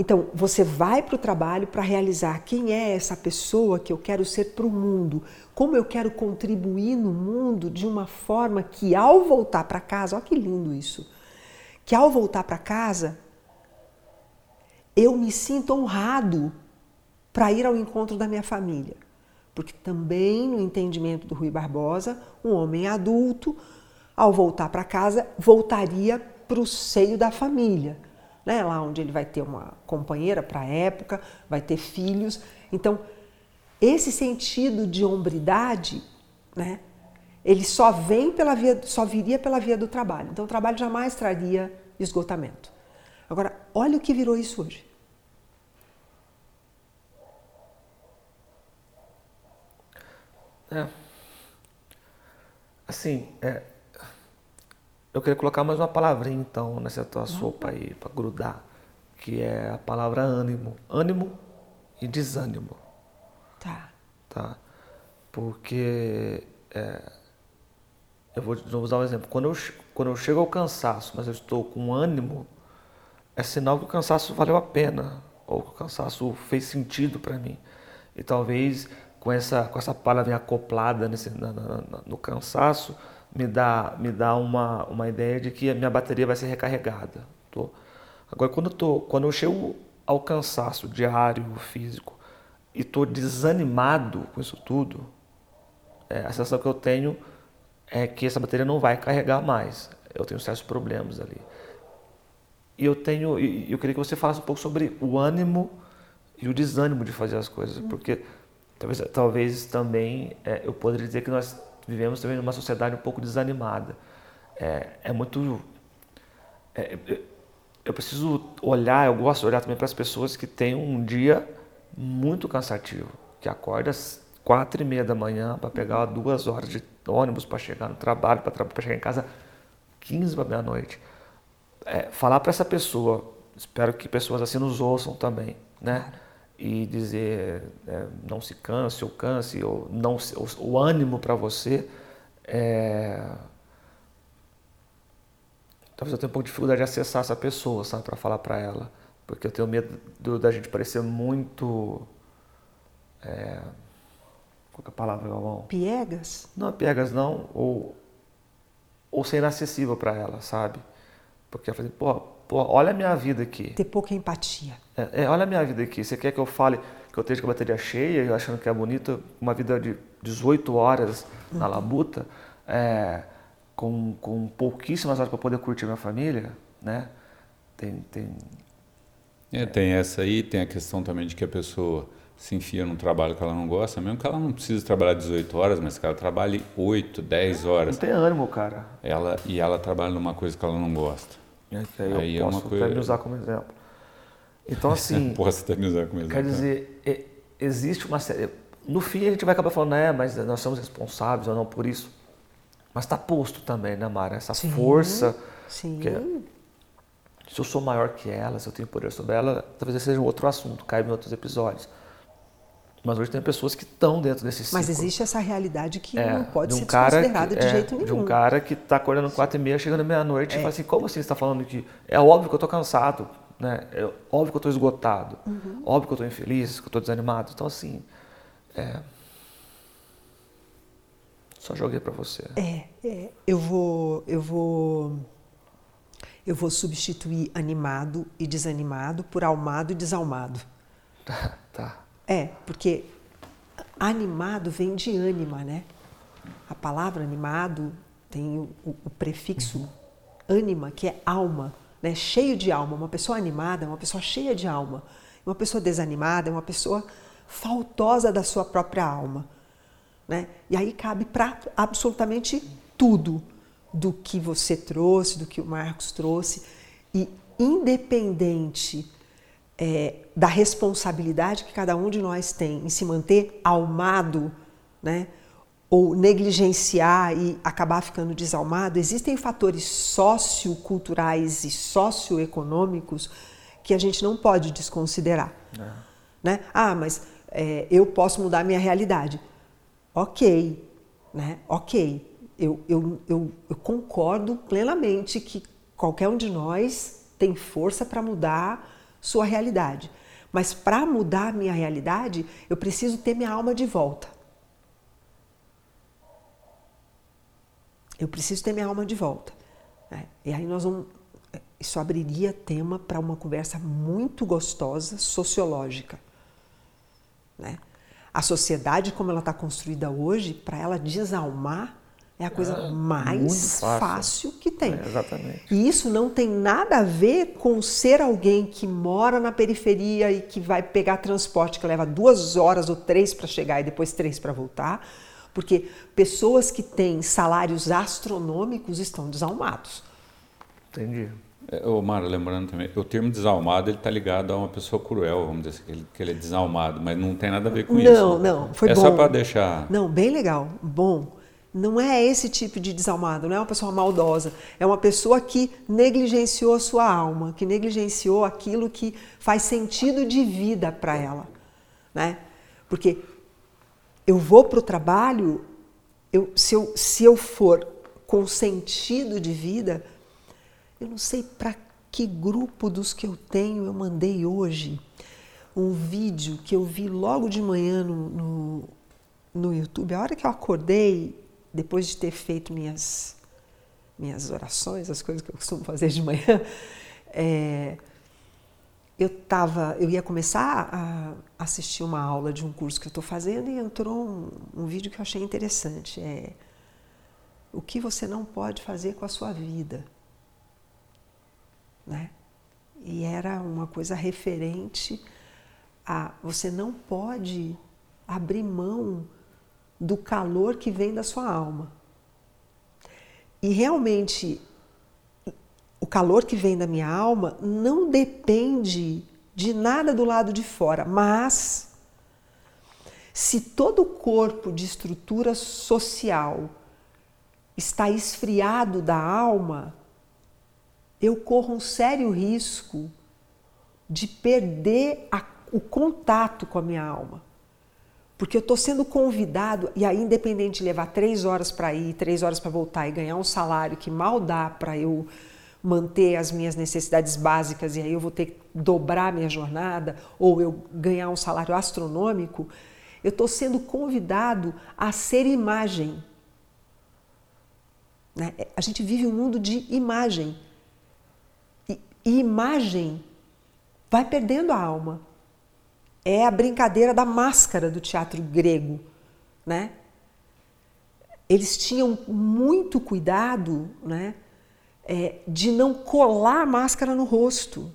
Então, você vai para o trabalho para realizar quem é essa pessoa que eu quero ser para o mundo, como eu quero contribuir no mundo de uma forma que, ao voltar para casa, olha que lindo isso, que ao voltar para casa, eu me sinto honrado para ir ao encontro da minha família. Porque também, no entendimento do Rui Barbosa, um homem adulto, ao voltar para casa, voltaria para o seio da família, né? lá onde ele vai ter uma companheira para a época, vai ter filhos. Então, esse sentido de hombridade, né? ele só vem pela via, só viria pela via do trabalho. Então, o trabalho jamais traria esgotamento. Agora, olha o que virou isso hoje. É. Assim, é, eu queria colocar mais uma palavrinha então nessa tua sopa aí, para grudar, que é a palavra ânimo. Ânimo e desânimo. Tá. Tá? Porque é, eu vou, vou dar um exemplo. Quando eu, quando eu chego ao cansaço, mas eu estou com ânimo, é sinal que o cansaço valeu a pena, ou que o cansaço fez sentido para mim. E talvez com essa, com essa palavra acoplada nesse, na, na, no cansaço, me dá, me dá uma, uma ideia de que a minha bateria vai ser recarregada. Tô. Agora, quando eu, tô, quando eu chego ao cansaço diário, físico, e estou desanimado com isso tudo, é, a sensação que eu tenho é que essa bateria não vai carregar mais. Eu tenho certos problemas ali. E eu tenho, eu queria que você falasse um pouco sobre o ânimo e o desânimo de fazer as coisas, porque Talvez, talvez também é, eu poderia dizer que nós vivemos também numa sociedade um pouco desanimada. É, é muito. É, eu preciso olhar, eu gosto de olhar também para as pessoas que têm um dia muito cansativo, que acorda às quatro e meia da manhã para pegar duas horas de ônibus para chegar no trabalho, para chegar em casa 15 para meia-noite. É, falar para essa pessoa, espero que pessoas assim nos ouçam também, né? E dizer é, não se canse ou canse ou não o ânimo para você é... talvez eu tenha um pouco de dificuldade de acessar essa pessoa sabe para falar para ela porque eu tenho medo do, da gente parecer muito é... qual é a palavra Galvão? piegas não é piegas não ou ou ser inacessível para ela sabe porque ela fala pô Pô, olha a minha vida aqui. Ter pouca empatia. É, é, olha a minha vida aqui. Você quer que eu fale que eu esteja com a bateria cheia, achando que é bonito, uma vida de 18 horas na uhum. labuta, é, com, com pouquíssimas horas para poder curtir minha família, né? Tem, tem, é, tem essa aí, tem a questão também de que a pessoa se enfia num trabalho que ela não gosta, mesmo que ela não precise trabalhar 18 horas, mas que ela trabalhe 8, 10 horas. Não tem ânimo, cara. Ela, e ela trabalha numa coisa que ela não gosta. Né? Que aí, aí eu é posso coisa... até me usar como exemplo. Então, [laughs] assim. posso até me usar como exemplo. Quer dizer, é, existe uma série. No fim, a gente vai acabar falando, é, mas nós somos responsáveis ou não por isso. Mas está posto também, né, Mara? Essa sim, força. Sim. Que é, se eu sou maior que ela, se eu tenho poder sobre ela, talvez esse seja um outro assunto, caiba em outros episódios. Mas hoje tem pessoas que estão dentro desse ciclo. Mas existe essa realidade que é, não pode de um ser desconsiderada de é, jeito nenhum. De um cara que está acordando quatro e meia, chegando meia-noite é. e fala assim, como assim você está falando que... É óbvio que eu estou cansado, né? É óbvio que eu estou esgotado, uhum. óbvio que eu estou infeliz, que eu estou desanimado. Então, assim... É... Só joguei para você. É, é, eu vou... Eu vou... Eu vou substituir animado e desanimado por almado e desalmado. [laughs] Tá, tá. É, porque animado vem de ânima, né? A palavra animado tem o, o, prefixo ânima, que é alma, né? cheio de alma. Uma pessoa animada é uma pessoa cheia de alma. Uma pessoa desanimada é uma pessoa faltosa da sua própria alma. Né? E aí cabe para absolutamente tudo do que você trouxe, do que o Marcos trouxe. E independente é, da responsabilidade que cada um de nós tem em se manter almado, né? ou negligenciar e acabar ficando desalmado, existem fatores socioculturais e socioeconômicos que a gente não pode desconsiderar. É. Né? Ah, mas é, eu posso mudar minha realidade. Ok, né? ok. eu, eu, eu, eu concordo plenamente que qualquer um de nós tem força para mudar sua realidade. Mas para mudar minha realidade, eu preciso ter minha alma de volta. Eu preciso ter minha alma de volta. É, e aí nós vamos. Isso abriria tema para uma conversa muito gostosa, sociológica. Né? A sociedade, como ela está construída hoje, para ela desalmar, é a coisa é, mais fácil. fácil. que tem. É, exatamente. E isso não tem nada a ver com ser alguém que mora na periferia e que vai pegar transporte que leva duas horas ou três para chegar e depois três para voltar, porque pessoas que têm salários astronômicos estão desalmados. Entendi. É, ô, Mara, lembrando também, o termo desalmado ele está ligado a uma pessoa cruel, vamos dizer assim, que ele, que ele é desalmado, mas não tem nada a ver com não, isso. Não, não, foi é bom. É só para deixar. Não, bem legal, bom não é esse tipo de desalmado, não é uma pessoa maldosa, é uma pessoa que negligenciou a sua alma, que negligenciou aquilo que faz sentido de vida para ela, né? Porque eu vou para o trabalho, eu, se, eu, se eu for com sentido de vida, eu não sei para que grupo dos que eu tenho eu mandei hoje um vídeo que eu vi logo de manhã no, no, no YouTube. A hora que eu acordei, depois de ter feito minhas, minhas orações, as coisas que eu costumo fazer de manhã, [laughs] é, eu tava, eu ia começar a assistir uma aula de um curso que eu estou fazendo e entrou um, um, vídeo que eu achei interessante. É o que você não pode fazer com a sua vida, né? E era uma coisa referente a você não pode abrir mão do calor que vem da sua alma. E realmente, o calor que vem da minha alma não depende de nada do lado de fora, mas se todo o corpo de estrutura social está esfriado da alma, eu corro um sério risco de perder a, o contato com a minha alma. Porque eu estou sendo convidado, e aí, independente de levar três horas para ir, três horas para voltar e ganhar um salário que mal dá para eu manter as minhas necessidades básicas, e aí eu vou ter que dobrar minha jornada, ou eu ganhar um salário astronômico, eu estou sendo convidado a ser imagem. Né? A gente vive um mundo de imagem. E, e imagem vai perdendo a alma é a brincadeira da máscara do teatro grego, né? Eles tinham muito cuidado, né, é, de não colar a máscara no rosto.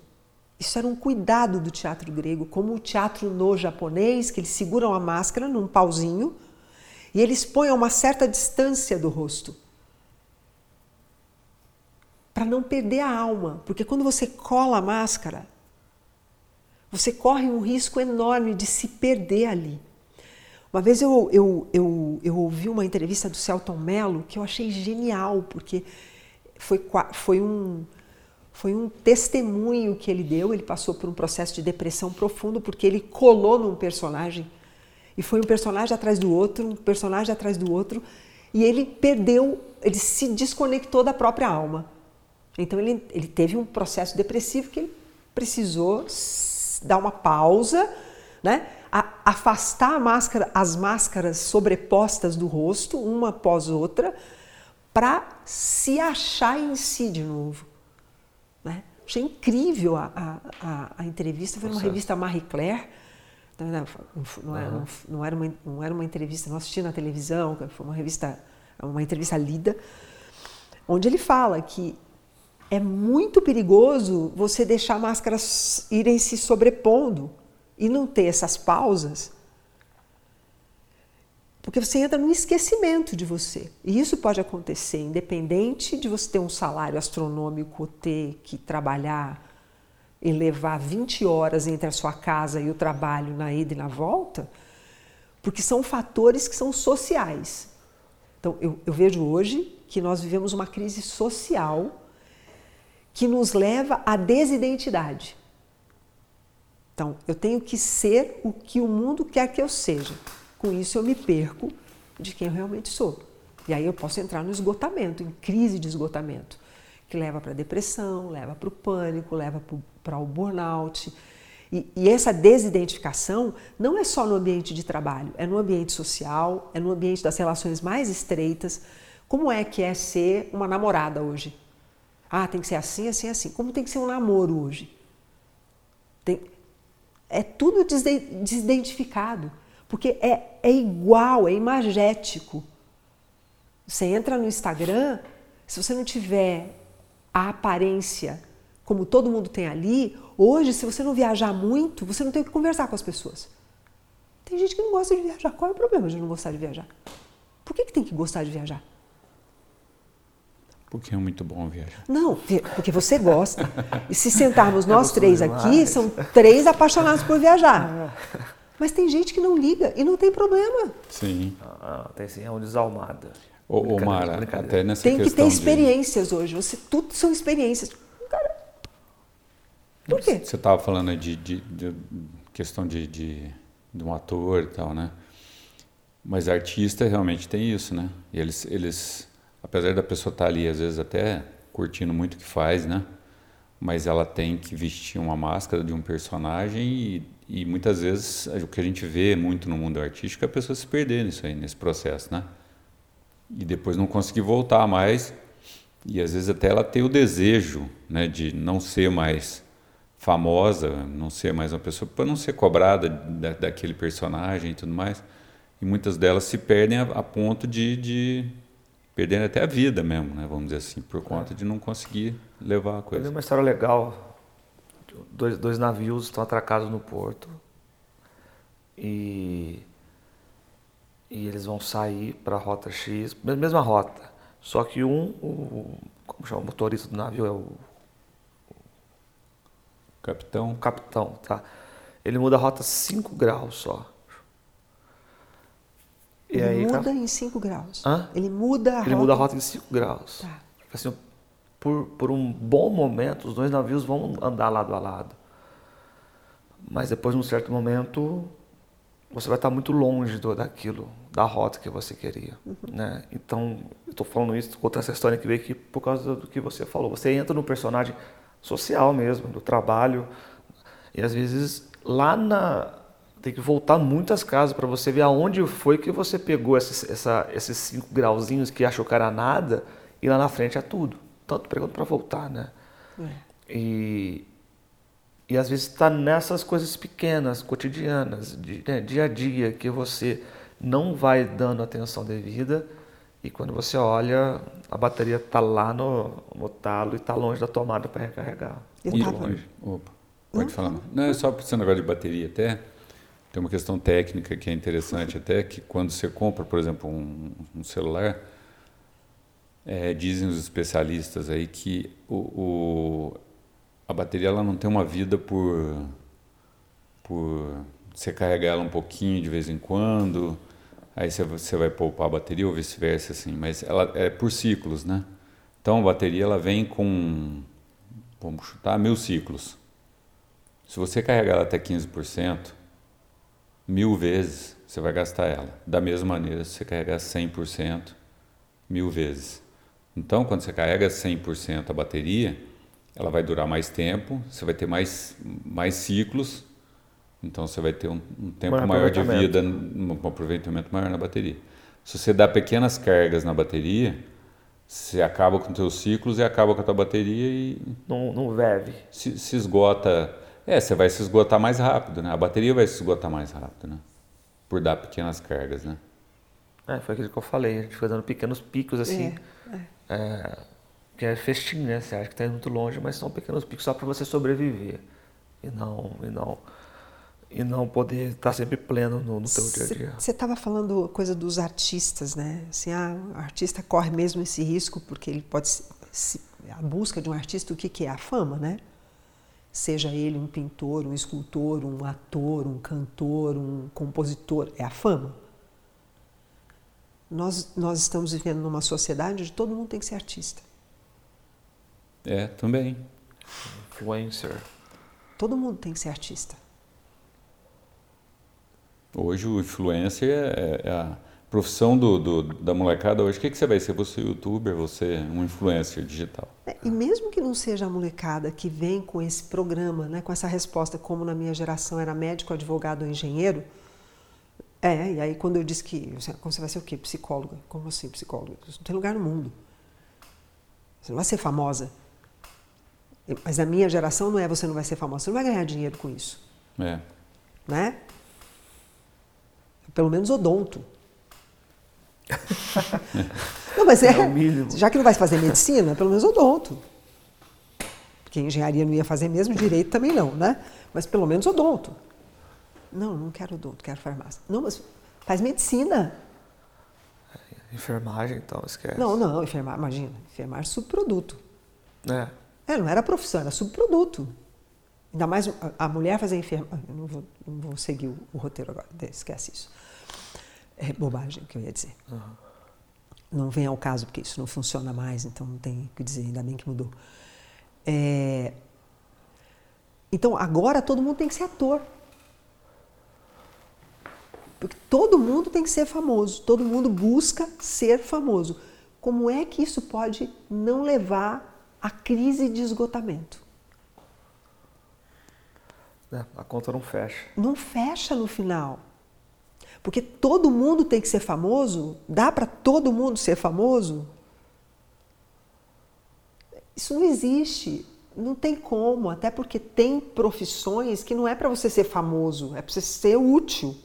Isso era um cuidado do teatro grego, como o teatro no japonês, que eles seguram a máscara num pauzinho e eles põem a uma certa distância do rosto para não perder a alma, porque quando você cola a máscara, você corre um risco enorme de se perder ali. Uma vez eu, eu, eu, eu ouvi uma entrevista do Celton Mello que eu achei genial, porque foi, foi, um, foi um testemunho que ele deu. Ele passou por um processo de depressão profundo porque ele colou num personagem. E foi um personagem atrás do outro, um personagem atrás do outro, e ele perdeu, ele se desconectou da própria alma. Então ele, ele teve um processo depressivo que ele precisou dar uma pausa, né? afastar máscara, as máscaras sobrepostas do rosto, uma após outra, para se achar em si de novo. Né? Achei incrível a, a, a, entrevista, foi numa revista Marie Claire, não, não, era, não, era uma, não era uma entrevista, não assisti na televisão, foi uma revista, uma entrevista lida, onde ele fala que é muito perigoso você deixar máscaras irem se sobrepondo e não ter essas pausas, porque você entra no esquecimento de você. E isso pode acontecer independente de você ter um salário astronômico, ter que trabalhar e levar 20 horas entre a sua casa e o trabalho na ida e na volta, porque são fatores que são sociais. Então, eu, eu vejo hoje que nós vivemos uma crise social que nos leva à desidentidade. Então, eu tenho que ser o que o mundo quer que eu seja. Com isso, eu me perco de quem eu realmente sou. E aí eu posso entrar no esgotamento, em crise de esgotamento, que leva para depressão, leva para o pânico, leva para o burnout. E, e, essa desidentificação não é só no ambiente de trabalho, é no ambiente social, é no ambiente das relações mais estreitas. Como é que é ser uma namorada hoje? Ah, tem que ser assim, assim, assim. Como tem que ser um namoro hoje? Tem, é tudo desidentificado, porque é, é igual, é imagético. Você entra no Instagram, se você não tiver a aparência como todo mundo tem ali, hoje, se você não viajar muito, você não tem o que conversar com as pessoas. Tem gente que não gosta de viajar. Qual é o problema de não gostar de viajar? Por que, que tem que gostar de viajar? Porque é muito bom viajar. Não, porque você gosta. E se sentarmos [laughs] é nós três aqui, são três apaixonados por viajar. [laughs] Mas tem gente que não liga e não tem problema. Sim. Ah, tem sim, é uma desalmada. Ô, Mara, até nessa Tem que ter de... experiências hoje. Você, tudo são experiências. Cara, por quê? Você estava falando de, de, de, questão de, de, de um ator e tal, né? Mas artista realmente tem isso, né? E eles, eles, apesar da pessoa estar tá ali, às vezes até curtindo muito o que faz, né? Mas ela tem que vestir uma máscara de um personagem e, e muitas vezes o que a gente vê muito no mundo artístico é a pessoa se perder nisso aí, nesse processo, né? e depois não conseguir voltar mais. E às vezes até ela tem o desejo né, de não ser mais famosa, não ser mais uma pessoa, para não ser cobrada da, daquele personagem e tudo mais. E muitas delas se perdem a, a ponto de, de perderem até a vida mesmo, né, vamos dizer assim, por conta de não conseguir levar a coisa. Tem uma história legal. Dois, dois navios estão atracados no porto e e eles vão sair para a rota X, mesma rota. Só que um, o, como chama, o motorista do navio é o capitão. O capitão, tá? Ele muda a rota 5 graus só. Ele aí, muda tá... em 5 graus. Hã? Ele muda a Ele rota. muda a rota em 5 graus. Tá. Assim, por, por um bom momento, os dois navios vão andar lado a lado. Mas depois, num certo momento, você vai estar muito longe do, daquilo, da rota que você queria. Uhum. Né? Então, eu estou falando isso, contar essa história que veio aqui por causa do que você falou. Você entra no personagem social mesmo, do trabalho, e às vezes lá na. Tem que voltar muitas casas para você ver aonde foi que você pegou esses, essa, esses cinco grauzinhos que achou que era nada, e lá na frente é tudo. Tanto pergunta para voltar, né? É. E, e às vezes está nessas coisas pequenas, cotidianas, de, né, dia a dia, que você não vai dando atenção devida e quando você olha, a bateria está lá no, no talo e está longe da tomada para recarregar. E longe. Opa, pode falar. Não, é só esse negócio de bateria até. Tem uma questão técnica que é interessante até, que quando você compra, por exemplo, um, um celular, é, dizem os especialistas aí que o, o a bateria ela não tem uma vida por por você carregar ela um pouquinho de vez em quando, aí você, você vai poupar a bateria ou vice-versa assim, mas ela é por ciclos, né? Então a bateria ela vem com vamos chutar mil ciclos. Se você carregar ela até 15%, mil vezes você vai gastar ela. Da mesma maneira, se você carregar 100%, mil vezes. Então, quando você carrega 100% a bateria, ela vai durar mais tempo, você vai ter mais, mais ciclos, então você vai ter um, um tempo maior de vida, um aproveitamento maior na bateria. Se você dá pequenas cargas na bateria, você acaba com os seus ciclos e acaba com a tua bateria e... Não, não verve. Se, se esgota... É, você vai se esgotar mais rápido, né? A bateria vai se esgotar mais rápido, né? Por dar pequenas cargas, né? É, foi aquilo que eu falei. A gente foi dando pequenos picos assim. É, é. É, que é festim, né? Você acha que está muito longe, mas são pequenos picos só para você sobreviver e não e não e não poder estar tá sempre pleno no, no teu dia a dia. Você estava falando coisa dos artistas, né? Assim, ah, o artista corre mesmo esse risco porque ele pode se, a busca de um artista o que que é a fama, né? Seja ele um pintor, um escultor, um ator, um cantor, um compositor, é a fama. Nós, nós estamos vivendo numa sociedade onde todo mundo tem que ser artista. É, também. Influencer. Todo mundo tem que ser artista. Hoje o influencer é, é, a, profissão do, do, da molecada hoje, o que, que você vai ser? Você é youtuber, você é um influencer digital? É, e mesmo que não seja a molecada que vem com esse programa, né, com essa resposta, como na minha geração era médico, advogado ou engenheiro, é, e aí quando eu disse que você vai ser o quê? Psicóloga. Como assim, psicóloga? Isso não tem lugar no mundo. Você não vai ser famosa. Mas a minha geração não é você não vai ser famosa, você não vai ganhar dinheiro com isso. É. Né? Pelo menos odonto. Não, mas é, é já que não vai fazer medicina, pelo menos odonto. Porque engenharia não ia fazer mesmo, direito também não, né? Mas pelo menos odonto. Não, não quero odonto, quero farmácia. Não, mas faz medicina. Enfermagem, então, esquece. Não, não, enfermagem, imagina, enfermagem é subproduto. É. É, não era profissão, era subproduto. Ainda mais a mulher fazer enfermagem. Não vou, não vou seguir o, o, roteiro agora, esquece isso. É bobagem o que eu ia dizer. Uhum. Não vem ao caso, porque isso não funciona mais, então não tem o que dizer, ainda bem que mudou. É... Então agora todo mundo tem que ser ator. Porque todo mundo tem que ser famoso, todo mundo busca ser famoso. Como é que isso pode não levar à crise de esgotamento? É, a conta não fecha. Não fecha no final. Porque todo mundo tem que ser famoso? Dá para todo mundo ser famoso? Isso não existe. Não tem como, até porque tem profissões que não é para você ser famoso, é para você ser útil.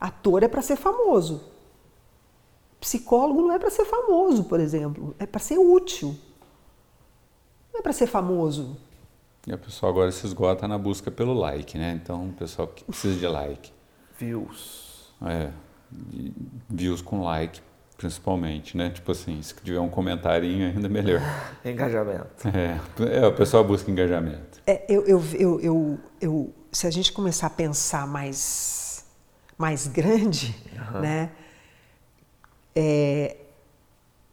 Ator é para ser famoso. Psicólogo não é para ser famoso, por exemplo, é para ser útil. Não é para ser famoso. E a pessoa agora se esgota na busca pelo like, né? Então o pessoal precisa de like. Views. É, views com like, principalmente, né? Tipo assim, se tiver um comentarinho [laughs] ainda melhor. [laughs] engajamento. É, é, o pessoal busca engajamento. É, eu, eu, eu, eu, eu, se a gente começar a pensar mais mais grande, uhum. né? É,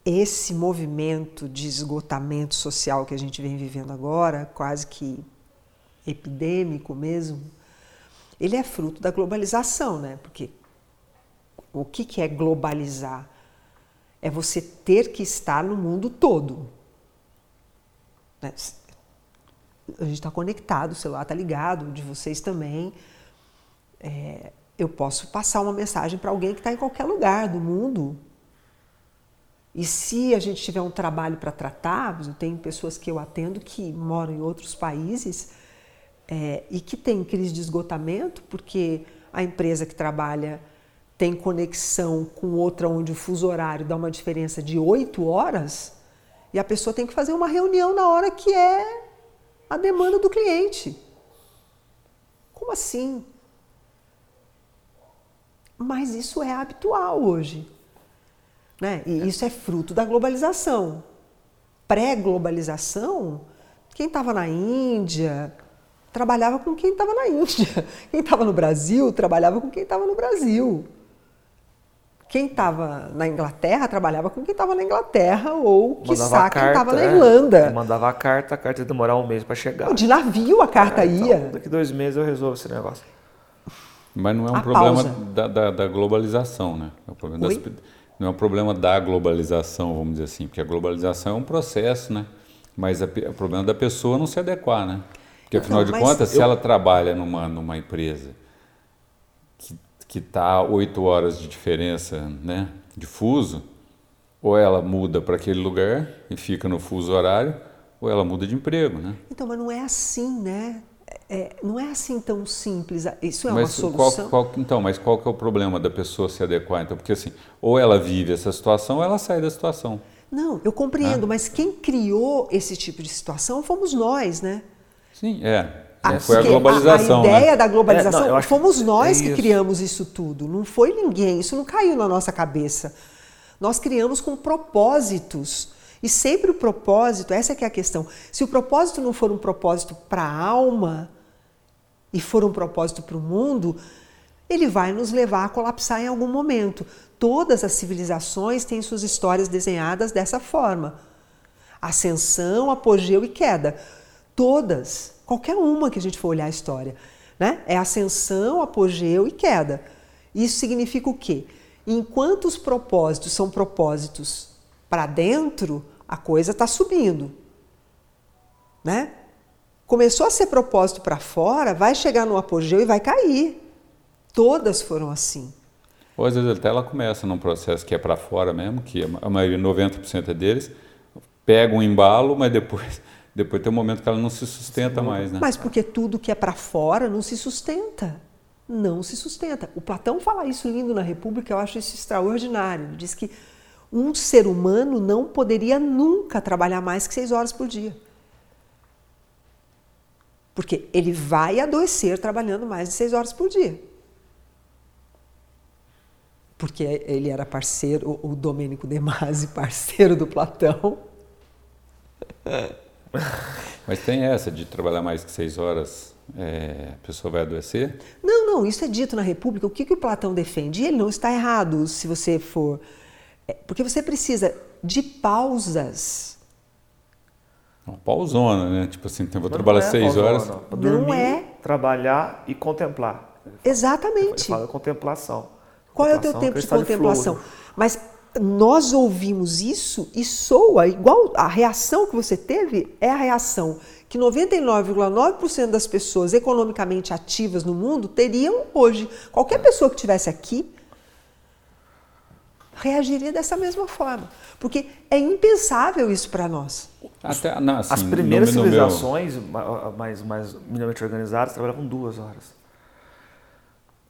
esse movimento de esgotamento social que a gente vem vivendo agora, quase que epidêmico mesmo, ele é fruto da globalização, né? Porque o que, que é globalizar? É você ter que estar no mundo todo. Né? A gente está conectado, o celular está ligado, de vocês também. É, eu posso passar uma mensagem para alguém que está em qualquer lugar do mundo. E se a gente tiver um trabalho para tratar, eu tenho pessoas que eu atendo que moram em outros países é, e que têm crise de esgotamento, porque a empresa que trabalha tem conexão com outra onde o fuso horário dá uma diferença de oito horas e a pessoa tem que fazer uma reunião na hora que é a demanda do cliente. Como assim? Mas isso é habitual hoje. Né? E isso é fruto da globalização. Pré-globalização, quem estava na Índia trabalhava com quem estava na Índia. [laughs] Quem estava no Brasil trabalhava com quem estava no Brasil. Quem estava na Inglaterra trabalhava com quem estava na Inglaterra ou, quiçá, quem estava na é. Irlanda. É, mandava a carta, a carta ia demorar um mês para chegar. De navio a carta é, então, ia. Daqui dois meses eu resolvo esse negócio. Mas não é um a problema da, da, da, globalização, né? É um problema das, não é um problema da globalização, vamos dizer assim, porque a globalização é um processo, né? Mas é o problema da pessoa não se adequar, né? Porque afinal não, de contas, eu... se ela trabalha numa, numa empresa que está oito horas de diferença, né, de fuso, ou ela muda para aquele lugar e fica no fuso horário, ou ela muda de emprego, né? Então, mas não é assim, né? é, não é assim tão simples. Isso é mas uma solução. Qual, qual, então, mas qual que é o problema da pessoa se adequar? Então, porque assim, ou ela vive essa situação, ou ela sai da situação. Não, eu compreendo, ah. mas quem criou esse tipo de situação fomos nós, né? Sim, é. A, foi a globalização. A, a ideia né? da globalização, é, não, fomos nós é que criamos isso tudo. Não foi ninguém, isso não caiu na nossa cabeça. Nós criamos com propósitos e sempre o propósito, essa é que é a questão. Se o propósito não for um propósito para a alma e for um propósito para o mundo, ele vai nos levar a colapsar em algum momento. Todas as civilizações têm suas histórias desenhadas dessa forma: ascensão, apogeu e queda. Todas, qualquer uma que a gente for olhar a história, né? É ascensão, apogeu e queda. Isso significa o quê? Enquanto os propósitos são propósitos para dentro, a coisa está subindo. Né? Começou a ser propósito para fora, vai chegar no apogeu e vai cair. Todas foram assim. Ou às vezes até ela começa num processo que é para fora mesmo, que a maioria, 90% é deles, pega um embalo, mas depois, depois tem um momento que ela não se sustenta Sim. mais. Né? Mas porque tudo que é para fora não se sustenta. Não se sustenta. O Platão fala isso lindo na República, eu acho isso extraordinário. Ele diz que um ser humano não poderia nunca trabalhar mais que seis horas por dia. Porque ele vai adoecer trabalhando mais de seis horas por dia. Porque ele era parceiro, o Domênico De Masi, [laughs] parceiro do Platão. [laughs] [laughs] Mas tem essa de trabalhar mais que seis horas, é, a pessoa vai adoecer? Não, não, isso é dito na República. O que, que o Platão defende? E ele não está errado se você for. É, porque você precisa de pausas uma pausona, né? Tipo assim, vou trabalhar é seis pausona, horas. Não. Dormir, não é. trabalhar e contemplar. Exatamente. Ele fala contemplação. Qual é o teu tempo de contemplação? De Mas nós ouvimos isso e soa igual a reação que você teve é a reação que 99,9% das pessoas economicamente ativas no mundo teriam hoje. Qualquer pessoa que estivesse aqui reagiria dessa mesma forma. Porque é impensável isso para nós. Até, não, assim, As primeiras no, no civilizações meu... mais, mais minimamente organizadas trabalhavam duas horas.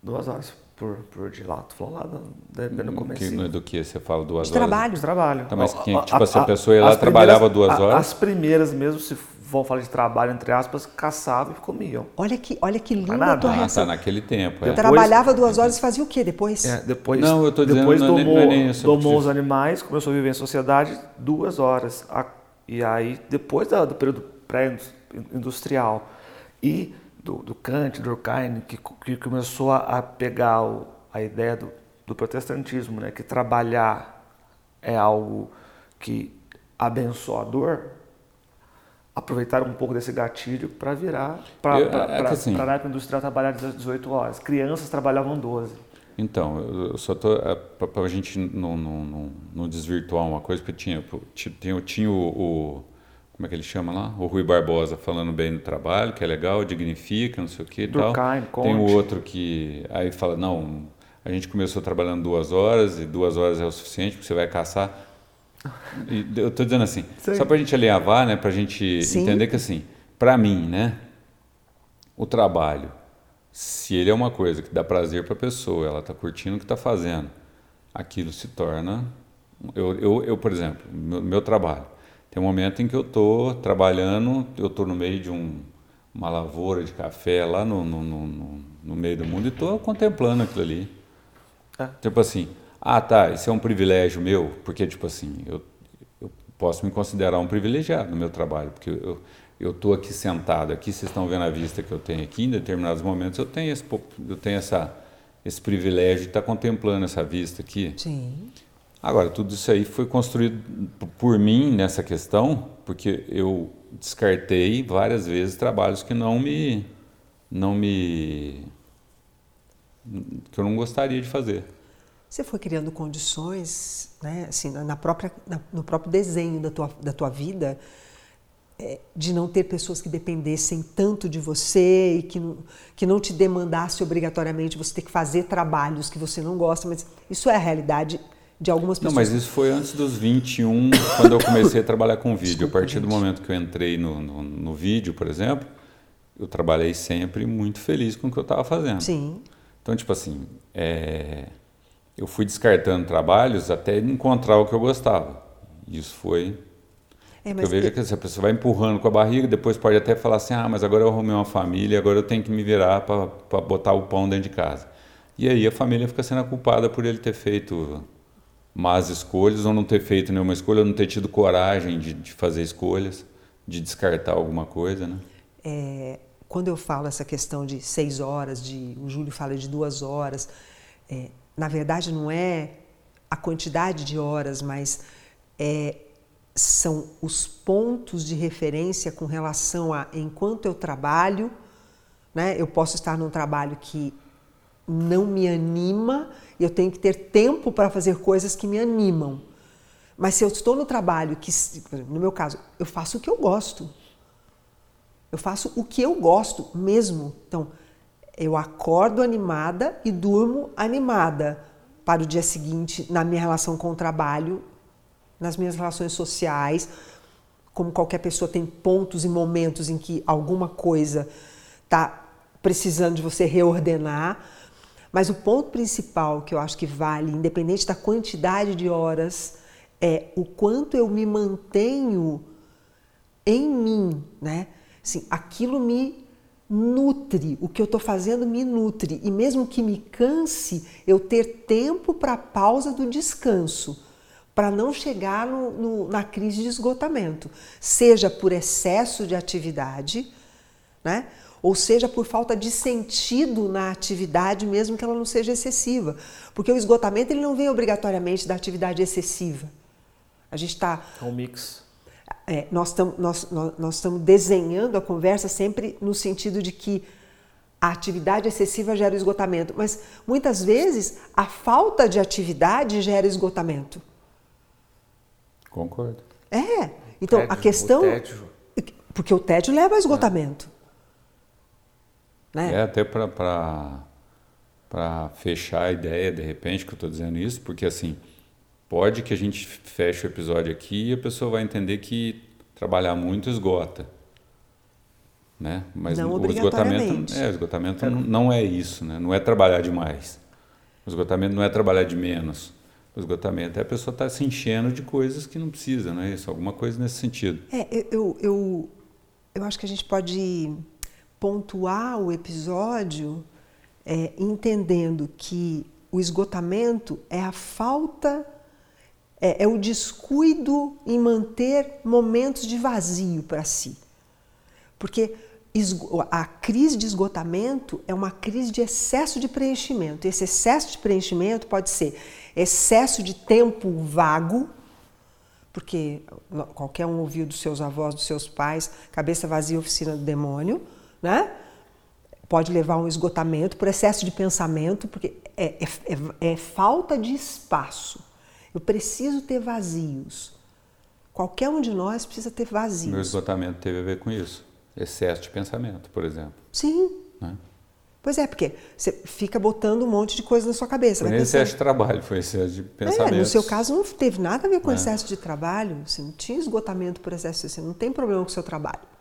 Duas horas por, por de lá. Tu falou lá no, no começo. Do que você fala duas de horas? Trabalho. De trabalho. Tá, mas quem, tipo, a, essa pessoa ia lá trabalhava duas horas? As primeiras mesmo, se vamos falar de trabalho, entre aspas, caçavam e comiam. Olha que, olha que linda a tua reação. Ah, tá, naquele tempo. É. Depois, Trabalhava duas horas e fazia o quê depois? É, depois não, eu tô dizendo, depois não, domou, não é nem isso, domou os animais, começou a viver em sociedade duas horas. E aí, depois do período pré-industrial e do, do Kant, do Durkheim, que, que começou a pegar o, a ideia do, do protestantismo, né, que trabalhar é algo que abençoador, aproveitaram um pouco desse gatilho para virar para é assim, a época industrial trabalhar 18 horas. Crianças trabalhavam 12. Então, eu só tô é, para a gente não, não, não, não, desvirtuar uma coisa, porque tinha, tinha, tinha o, o, como é que ele chama lá? O Rui Barbosa falando bem do trabalho, que é legal, dignifica, não sei o que e tal. Tem o outro que aí fala, não, a gente começou trabalhando duas horas e duas horas é o suficiente, porque você vai caçar. E eu estou dizendo assim, Sim. só para a gente alinhavar, né, para a gente Sim. entender que assim, para mim, né, o trabalho, se ele é uma coisa que dá prazer para a pessoa, ela está curtindo o que está fazendo, aquilo se torna. Eu, eu, eu por exemplo, meu, meu trabalho, tem um momento em que eu estou trabalhando, eu estou no meio de um, uma lavoura de café lá no, no, no, no meio do mundo e estou contemplando aquilo ali. É. Tipo assim, ah, tá, isso é um privilégio meu, porque, tipo assim, eu, eu posso me considerar um privilegiado no meu trabalho, porque eu eu estou aqui sentado, aqui vocês estão vendo a vista que eu tenho aqui, em determinados momentos eu tenho esse, eu tenho essa, esse privilégio de estar contemplando essa vista aqui. Sim. Agora, tudo isso aí foi construído por mim nessa questão, porque eu descartei várias vezes trabalhos que não me não me que eu não gostaria de fazer. Você foi criando condições, né, assim, na própria, na, no próprio desenho da tua, da tua vida, é, de não ter pessoas que dependessem tanto de você e que, que não te demandasse obrigatoriamente você ter que fazer trabalhos que você não gosta, mas isso é a realidade de algumas pessoas. Não, mas isso foi antes dos 21, [coughs] quando eu comecei a trabalhar com vídeo. Desculpa, a partir gente. do momento que eu entrei no, no, no vídeo, por exemplo, eu trabalhei sempre muito feliz com o que eu estava fazendo. Sim. Então, tipo assim, é, eu fui descartando trabalhos até encontrar o que eu gostava. Isso foi. É, eu vejo que essa pessoa vai empurrando com a barriga, depois pode até falar assim: ah, mas agora eu arrumei uma família, agora eu tenho que me virar para botar o pão dentro de casa. E aí a família fica sendo culpada por ele ter feito más escolhas, ou não ter feito nenhuma escolha, ou não ter tido coragem de, de fazer escolhas, de descartar alguma coisa, né? É, quando eu falo essa questão de seis horas, de o Júlio fala de duas horas, é, na verdade não é a quantidade de horas, mas é, são os pontos de referência com relação a enquanto eu trabalho, né, eu posso estar num trabalho que não me anima, eu tenho que ter tempo para fazer coisas que me animam. Mas se eu estou no trabalho, que no meu caso, eu faço o que eu gosto. Eu faço o que eu gosto mesmo. Então, eu acordo animada e durmo animada para o dia seguinte na minha relação com o trabalho, nas minhas relações sociais. Como qualquer pessoa tem pontos e momentos em que alguma coisa está precisando de você reordenar. Mas o ponto principal que eu acho que vale, independente da quantidade de horas, é o quanto eu me mantenho em mim, né? Assim, aquilo me nutre, o que eu estou fazendo me nutre. E mesmo que me canse, eu ter tempo para a pausa do descanso, para não chegar no, no, na crise de esgotamento, seja por excesso de atividade, né? Ou seja por falta de sentido na atividade, mesmo que ela não seja excessiva. Porque o esgotamento ele não vem obrigatoriamente da atividade excessiva. A gente está. É um mix. É, nós estamos nós, nós, estamos desenhando a conversa sempre no sentido de que a atividade excessiva gera esgotamento, mas muitas vezes a falta de atividade gera esgotamento. Concordo. É. Então tédio, a questão. O tédio. Porque o tédio leva ao esgotamento. É, né? é até para fechar a ideia, de repente, que eu estou dizendo isso, porque assim Pode que a gente feche o episódio aqui e a pessoa vai entender que trabalhar muito esgota. Né? Mas não o esgotamento, é, esgotamento é. não é isso, né? não é trabalhar demais. O esgotamento não é trabalhar de menos. O esgotamento é a pessoa estar tá se enchendo de coisas que não precisa, não é isso? Alguma coisa nesse sentido. É, eu, eu, eu acho que a gente pode pontuar o episódio é, entendendo que o esgotamento é a falta é, é o descuido em manter momentos de vazio para si. Porque a crise de esgotamento é uma crise de excesso de preenchimento. Esse excesso de preenchimento pode ser excesso de tempo vago, porque qualquer um ouviu dos seus avós, dos seus pais, cabeça vazia, oficina do demônio, né? Pode levar a um esgotamento por excesso de pensamento, porque é, é, é, é falta de espaço. Eu preciso ter vazios. Qualquer um de nós precisa ter vazios. Meu esgotamento teve a ver com isso. Excesso de pensamento, por exemplo. Sim. Né? Pois é, porque você fica botando um monte de coisa na sua cabeça. Foi excesso de trabalho, foi excesso de pensamento. É, no seu caso não teve nada a ver com é. excesso de trabalho. Você não tinha esgotamento por excesso, você não tem problema com o seu trabalho.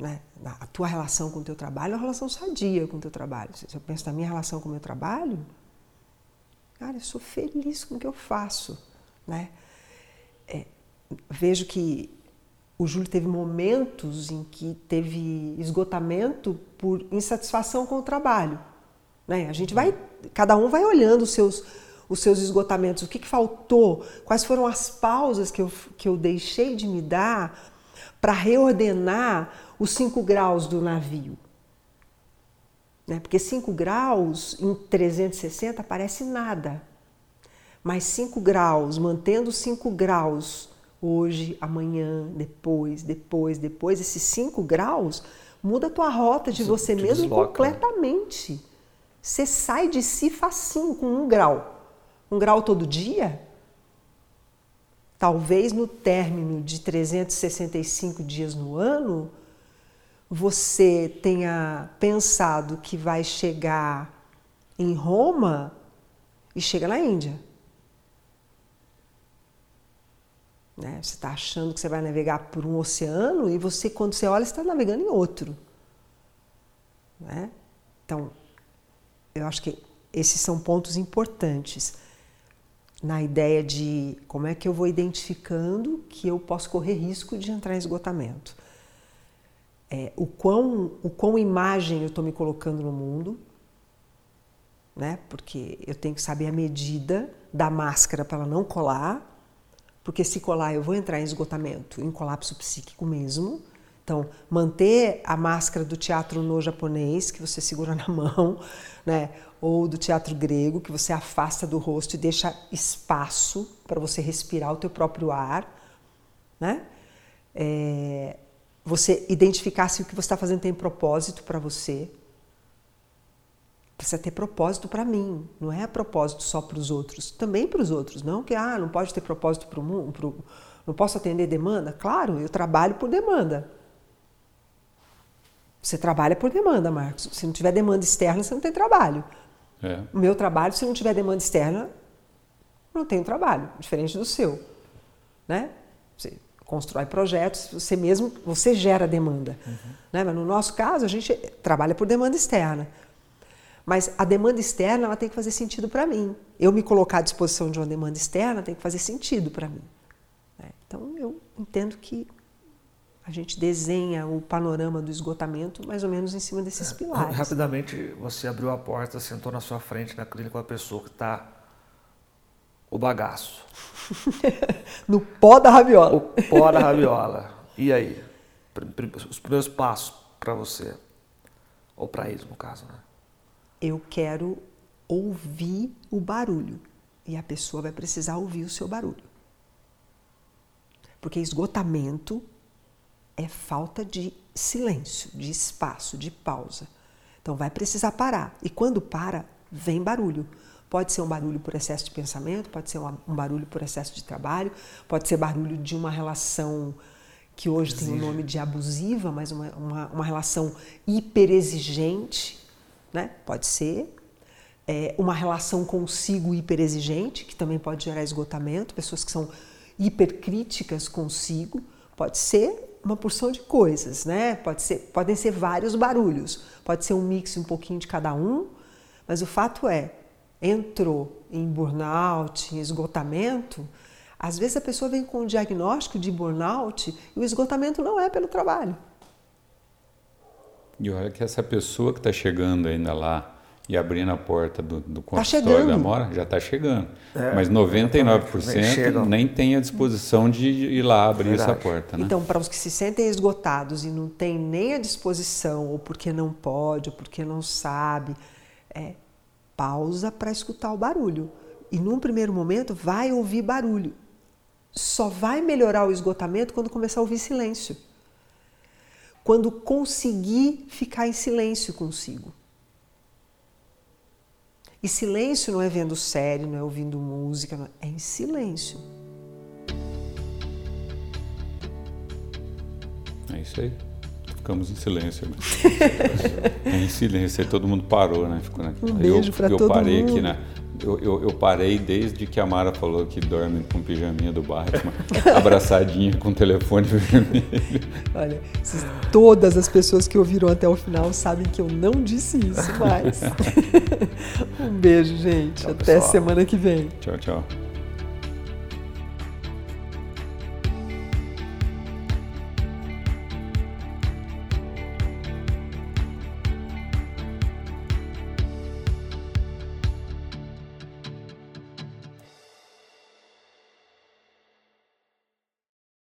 Né? A tua relação com o teu trabalho é uma relação sadia com o teu trabalho. Se eu penso na minha relação com o meu trabalho, Cara, eu sou feliz com o que eu faço, né? É, vejo que o Júlio teve momentos em que teve esgotamento por insatisfação com o trabalho, né? A gente vai, cada um vai olhando os seus os seus esgotamentos, o que, que faltou, quais foram as pausas que eu, que eu deixei de me dar para reordenar os cinco graus do navio. Né? Porque 5 graus em 360 parece nada. Mas 5 graus, mantendo 5 graus hoje, amanhã, depois, depois, depois, esses 5 graus muda a tua rota de você mesmo desloca, né? completamente. Né? Você sai de si facinho com um grau. Um grau todo dia? Talvez no término de 365 dias no ano, você tenha pensado que vai chegar em Roma e chega na Índia. Né? Você está achando que você vai navegar por um oceano e você, quando você olha, está navegando em outro. Né? Então, eu acho que esses são pontos importantes na ideia de como é que eu vou identificando que eu posso correr risco de entrar em esgotamento é, o, quão, o quão imagem eu estou me colocando no mundo, né? porque eu tenho que saber a medida da máscara para ela não colar, porque se colar eu vou entrar em esgotamento, em colapso psíquico mesmo. Então, manter a máscara do teatro no japonês, que você segura [laughs] na mão, né? Ou do teatro grego, que você afasta do rosto e deixa espaço para você respirar o teu próprio ar. Né? É, você identificar se o que você está fazendo tem propósito para você. precisa ter propósito para mim, não é propósito só para os outros, também para os outros, não que ah, não pode ter propósito para o mundo, pro, não posso atender demanda? Claro, eu trabalho por demanda. Você trabalha por demanda, Marcos. Se não tiver demanda externa, você não tem trabalho. É. O meu trabalho, se não tiver demanda externa, não tenho trabalho, diferente do seu, né? Você constrói projetos, você mesmo, você gera demanda, uhum. né? Mas no nosso caso, a gente trabalha por demanda externa. Mas a demanda externa ela tem que fazer sentido para mim. Eu me colocar à disposição de uma demanda externa tem que fazer sentido para mim. Né? Então eu entendo que a gente desenha o panorama do esgotamento mais ou menos em cima desses é, pilares. Rapidamente você abriu a porta, sentou na sua frente na clínica com a pessoa que está o bagaço. [laughs] no pó da rabiola. O pó da rabiola. E aí? Os primeiros passos para você. Ou para eles, no caso, né? eu quero ouvir o barulho. E a pessoa vai precisar ouvir o seu barulho. Porque esgotamento é falta de silêncio, de espaço, de pausa. Então vai precisar parar. E quando para, vem barulho. Pode ser um barulho por excesso de pensamento, pode ser um barulho por excesso de trabalho, pode ser barulho de uma relação que hoje Exige. tem o nome de abusiva, mas uma, uma, uma relação hiperexigente né? Pode ser. É, uma relação consigo hiperexigente, que também pode gerar esgotamento, pessoas que são hipercríticas consigo, pode ser uma porção de coisas, né? Pode ser, podem ser vários barulhos, pode ser um mix um pouquinho de cada um, mas o fato é, entrou em burnout, em esgotamento, às vezes a pessoa vem com um diagnóstico de burnout e o esgotamento não é pelo trabalho. E olha que essa pessoa que está chegando ainda lá e abrindo a porta do, do tá consultório tá da Mora já está chegando. É, Mas 99% nem tem a disposição de ir lá abrir Verdade. essa porta. Né? Então, para os que se sentem esgotados e não têm nem a disposição, ou porque não pode, ou porque não sabe, é, pausa para escutar o barulho. E num primeiro momento vai ouvir barulho. Só vai melhorar o esgotamento quando começar a ouvir silêncio quando conseguir ficar em silêncio consigo. E silêncio não é vendo série, não é ouvindo música, é em silêncio. É isso aí. Ficamos em silêncio. Né? [laughs] é em silêncio. Aí todo mundo parou, né? Ficou naquilo. Um beijo para todo mundo. Eu parei aqui, né? Eu, eu, eu, parei desde que a Mara falou que dorme com pijaminha do Batman, abraçadinha com o telefone vermelho. Olha, todas as pessoas que ouviram até o final sabem que eu não disse isso mais. [laughs] um beijo, gente. Tchau, Até pessoal. semana que vem. Tchau, tchau.